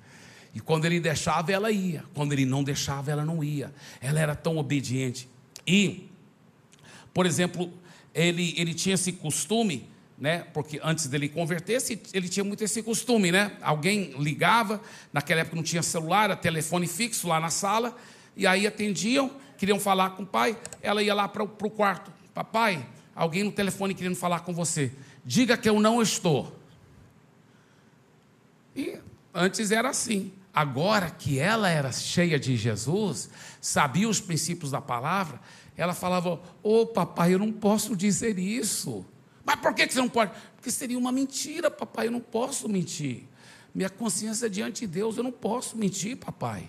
E quando ele deixava, ela ia. Quando ele não deixava, ela não ia. Ela era tão obediente. E, por exemplo, ele, ele tinha esse costume, né? Porque antes dele converter, ele tinha muito esse costume, né? Alguém ligava, naquela época não tinha celular, era telefone fixo lá na sala, e aí atendiam, queriam falar com o pai, ela ia lá para o quarto. Papai, alguém no telefone querendo falar com você. Diga que eu não estou. E antes era assim. Agora que ela era cheia de Jesus, sabia os princípios da palavra, ela falava: Ô oh, papai, eu não posso dizer isso. Mas por que você não pode? Porque seria uma mentira, papai, eu não posso mentir. Minha consciência diante de Deus, eu não posso mentir, papai.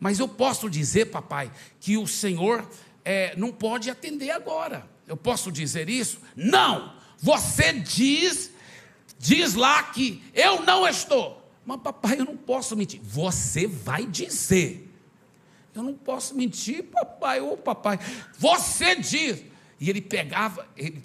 Mas eu posso dizer, papai, que o Senhor é, não pode atender agora. Eu posso dizer isso? Não! Você diz, diz lá que eu não estou. Mas, papai, eu não posso mentir. Você vai dizer. Eu não posso mentir, papai. Ô, papai. Você diz. E ele pegava, ele,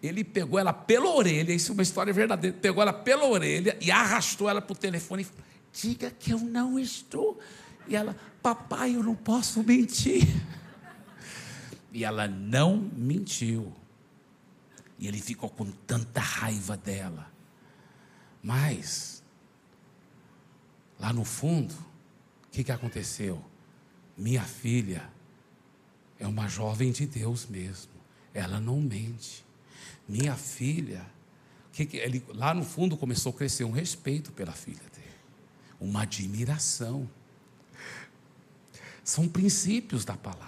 ele pegou ela pela orelha, isso é uma história verdadeira. Pegou ela pela orelha e arrastou ela para o telefone. Diga que eu não estou. E ela, papai, eu não posso mentir. E ela não mentiu. E ele ficou com tanta raiva dela. Mas, Lá no fundo, o que, que aconteceu? Minha filha é uma jovem de Deus mesmo. Ela não mente. Minha filha, que que ele, lá no fundo começou a crescer um respeito pela filha dele, uma admiração. São princípios da palavra.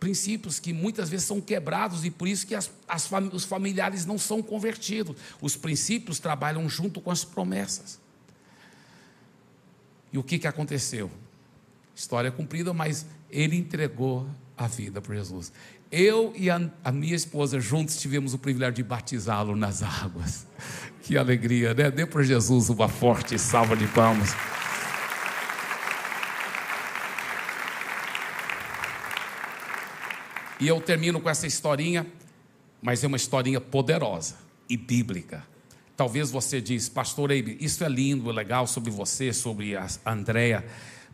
Princípios que muitas vezes são quebrados e por isso que as, as, os familiares não são convertidos. Os princípios trabalham junto com as promessas. E o que, que aconteceu? História cumprida, mas ele entregou a vida por Jesus. Eu e a, a minha esposa juntos tivemos o privilégio de batizá-lo nas águas. Que alegria, né? Dê para Jesus uma forte salva de palmas. E eu termino com essa historinha, mas é uma historinha poderosa e bíblica. Talvez você diz, pastor Eibe, isso é lindo, é legal sobre você, sobre a Andréia,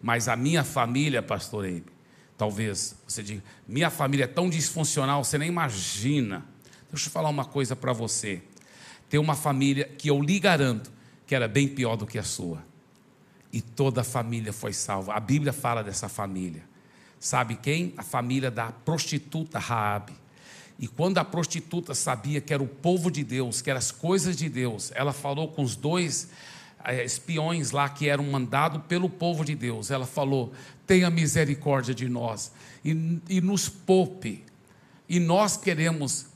mas a minha família, pastor Eibe, talvez você diga, minha família é tão disfuncional, você nem imagina. Deixa eu falar uma coisa para você. Tem uma família que eu lhe garanto que era bem pior do que a sua. E toda a família foi salva. A Bíblia fala dessa família. Sabe quem? A família da prostituta Raabe. E quando a prostituta sabia que era o povo de Deus, que eram as coisas de Deus, ela falou com os dois eh, espiões lá que eram mandados pelo povo de Deus. Ela falou: tenha misericórdia de nós e, e nos poupe. E nós queremos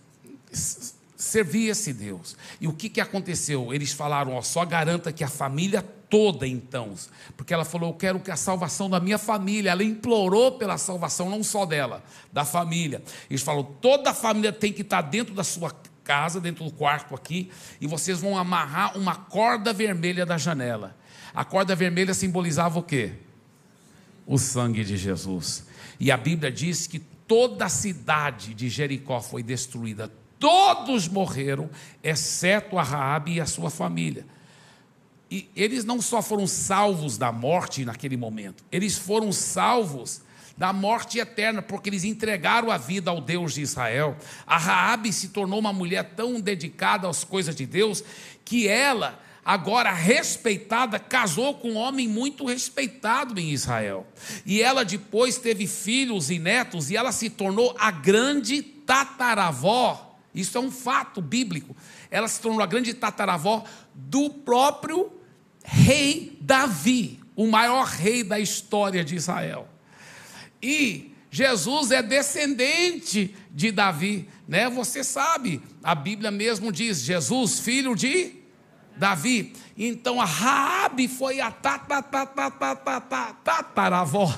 servir esse Deus. E o que, que aconteceu? Eles falaram: ó, só garanta que a família toda, então, porque ela falou: Eu quero que a salvação da minha família. Ela implorou pela salvação, não só dela, da família. Eles falaram: toda a família tem que estar dentro da sua casa, dentro do quarto aqui, e vocês vão amarrar uma corda vermelha da janela. A corda vermelha simbolizava o quê? O sangue de Jesus. E a Bíblia diz que toda a cidade de Jericó foi destruída. Todos morreram, exceto a Raabe e a sua família. E eles não só foram salvos da morte naquele momento, eles foram salvos da morte eterna, porque eles entregaram a vida ao Deus de Israel. A Raabe se tornou uma mulher tão dedicada às coisas de Deus que ela, agora respeitada, casou com um homem muito respeitado em Israel. E ela depois teve filhos e netos e ela se tornou a grande tataravó. Isso é um fato bíblico. Ela se tornou a grande tataravó do próprio rei Davi, o maior rei da história de Israel. E Jesus é descendente de Davi, né? Você sabe, a Bíblia mesmo diz: Jesus, filho de Davi. Então a Raabe foi a tataravó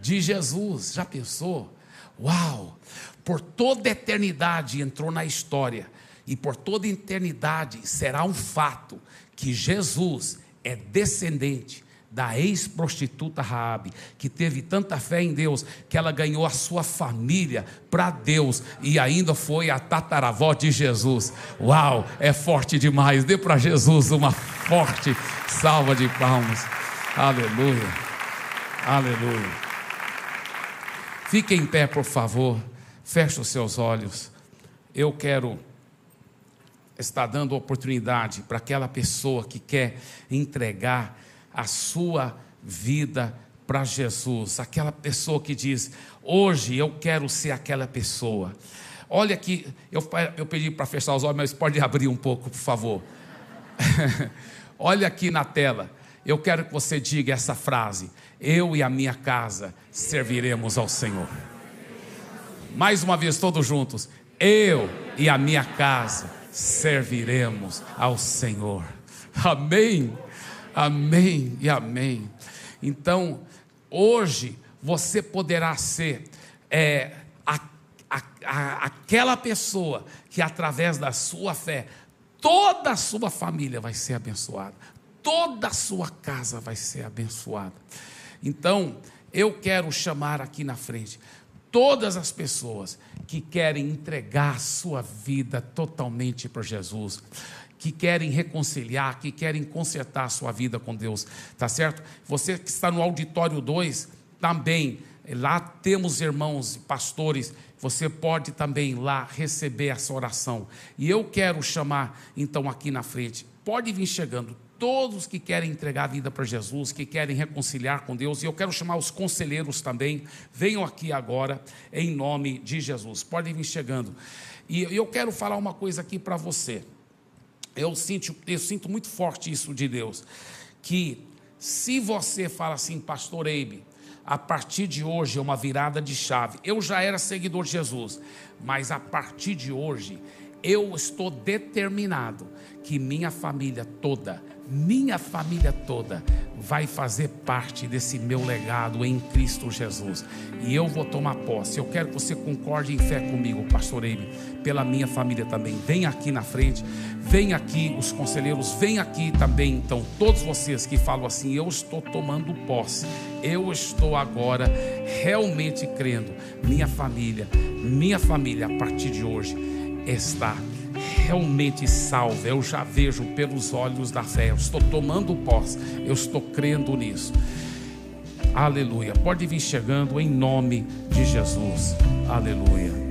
de Jesus. Já pensou? Uau! Por toda eternidade entrou na história e por toda eternidade será um fato que Jesus é descendente da ex-prostituta Raabe, que teve tanta fé em Deus que ela ganhou a sua família para Deus e ainda foi a tataravó de Jesus. Uau, é forte demais. Dê para Jesus uma forte salva de palmas. Aleluia. Aleluia. Fique em pé, por favor. Feche os seus olhos. Eu quero está dando oportunidade para aquela pessoa que quer entregar a sua vida para Jesus, aquela pessoa que diz: Hoje eu quero ser aquela pessoa. Olha aqui, eu, eu pedi para fechar os olhos, mas pode abrir um pouco, por favor. Olha aqui na tela. Eu quero que você diga essa frase: Eu e a minha casa serviremos ao Senhor. Mais uma vez, todos juntos. Eu e a minha casa serviremos ao Senhor. Amém, amém e amém. Então, hoje você poderá ser é, a, a, a, aquela pessoa que, através da sua fé, toda a sua família vai ser abençoada, toda a sua casa vai ser abençoada. Então, eu quero chamar aqui na frente todas as pessoas que querem entregar sua vida totalmente para Jesus, que querem reconciliar, que querem consertar a sua vida com Deus, tá certo? Você que está no auditório 2, também, lá temos irmãos pastores, você pode também lá receber essa oração. E eu quero chamar, então, aqui na frente, pode vir chegando todos que querem entregar a vida para Jesus, que querem reconciliar com Deus, e eu quero chamar os conselheiros também, venham aqui agora, em nome de Jesus. Podem vir chegando. E eu quero falar uma coisa aqui para você. Eu sinto, eu sinto muito forte isso de Deus, que se você fala assim, pastor Eibe, a partir de hoje é uma virada de chave. Eu já era seguidor de Jesus, mas a partir de hoje eu estou determinado que minha família toda, minha família toda, vai fazer parte desse meu legado em Cristo Jesus. E eu vou tomar posse. Eu quero que você concorde em fé comigo, pastor Eibe, pela minha família também. Vem aqui na frente, vem aqui os conselheiros, vem aqui também, então, todos vocês que falam assim: eu estou tomando posse, eu estou agora realmente crendo. Minha família, minha família, a partir de hoje, está realmente salva. Eu já vejo pelos olhos da fé. Eu estou tomando posse. Eu estou crendo nisso. Aleluia. Pode vir chegando em nome de Jesus. Aleluia.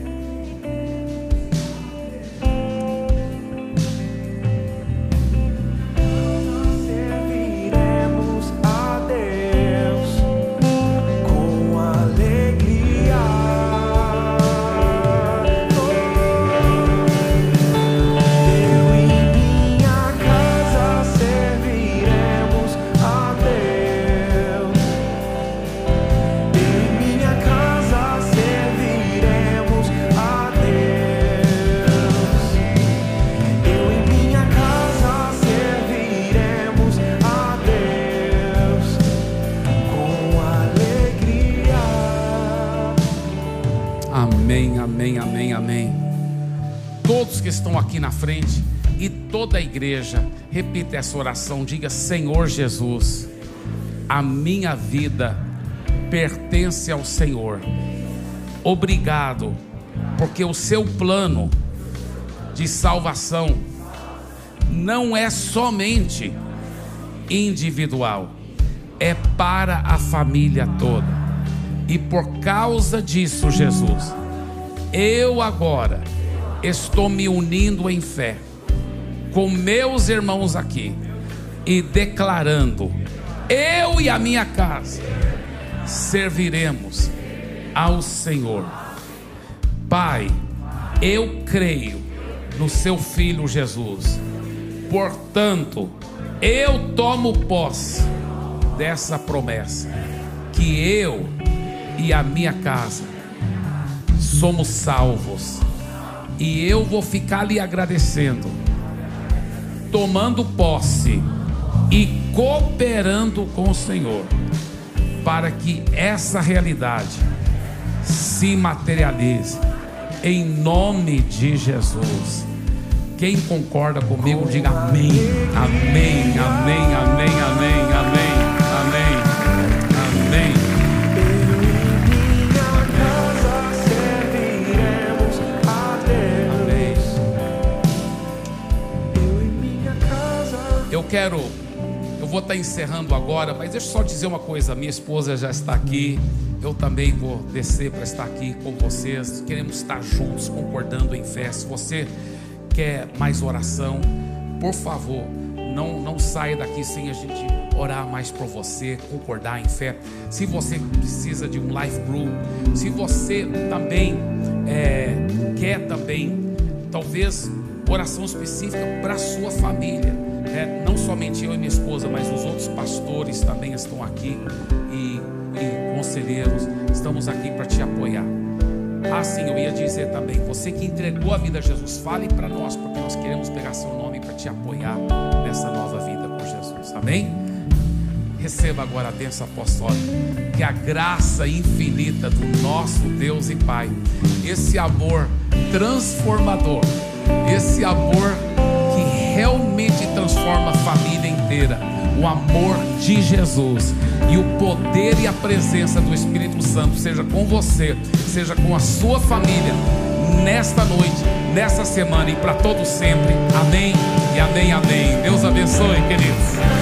Igreja repita essa oração. Diga: Senhor Jesus, a minha vida pertence ao Senhor. Obrigado, porque o seu plano de salvação não é somente individual, é para a família toda. E por causa disso, Jesus, eu agora estou me unindo em fé com meus irmãos aqui e declarando: eu e a minha casa serviremos ao Senhor. Pai, eu creio no seu filho Jesus. Portanto, eu tomo posse dessa promessa que eu e a minha casa somos salvos e eu vou ficar lhe agradecendo, tomando posse e cooperando com o Senhor, para que essa realidade se materialize, em nome de Jesus. Quem concorda comigo, diga amém, amém, amém, amém, amém, amém. Quero, eu vou estar encerrando agora, mas deixa eu só dizer uma coisa: minha esposa já está aqui, eu também vou descer para estar aqui com vocês. Queremos estar juntos, concordando em fé. Se você quer mais oração, por favor, não, não saia daqui sem a gente orar mais por você, concordar em fé. Se você precisa de um life group, se você também é, quer também, talvez oração específica para sua família é, não somente eu e minha esposa, mas os outros pastores também estão aqui e, e conselheiros, estamos aqui para te apoiar. Assim eu ia dizer também, você que entregou a vida a Jesus, fale para nós, porque nós queremos pegar seu nome para te apoiar nessa nova vida com Jesus. Amém? Receba agora a bênção apostólica, que a graça infinita do nosso Deus e Pai, esse amor transformador, esse amor realmente transforma a família inteira. O amor de Jesus e o poder e a presença do Espírito Santo seja com você, seja com a sua família nesta noite, nessa semana e para todo sempre. Amém e amém, amém. Deus abençoe, queridos.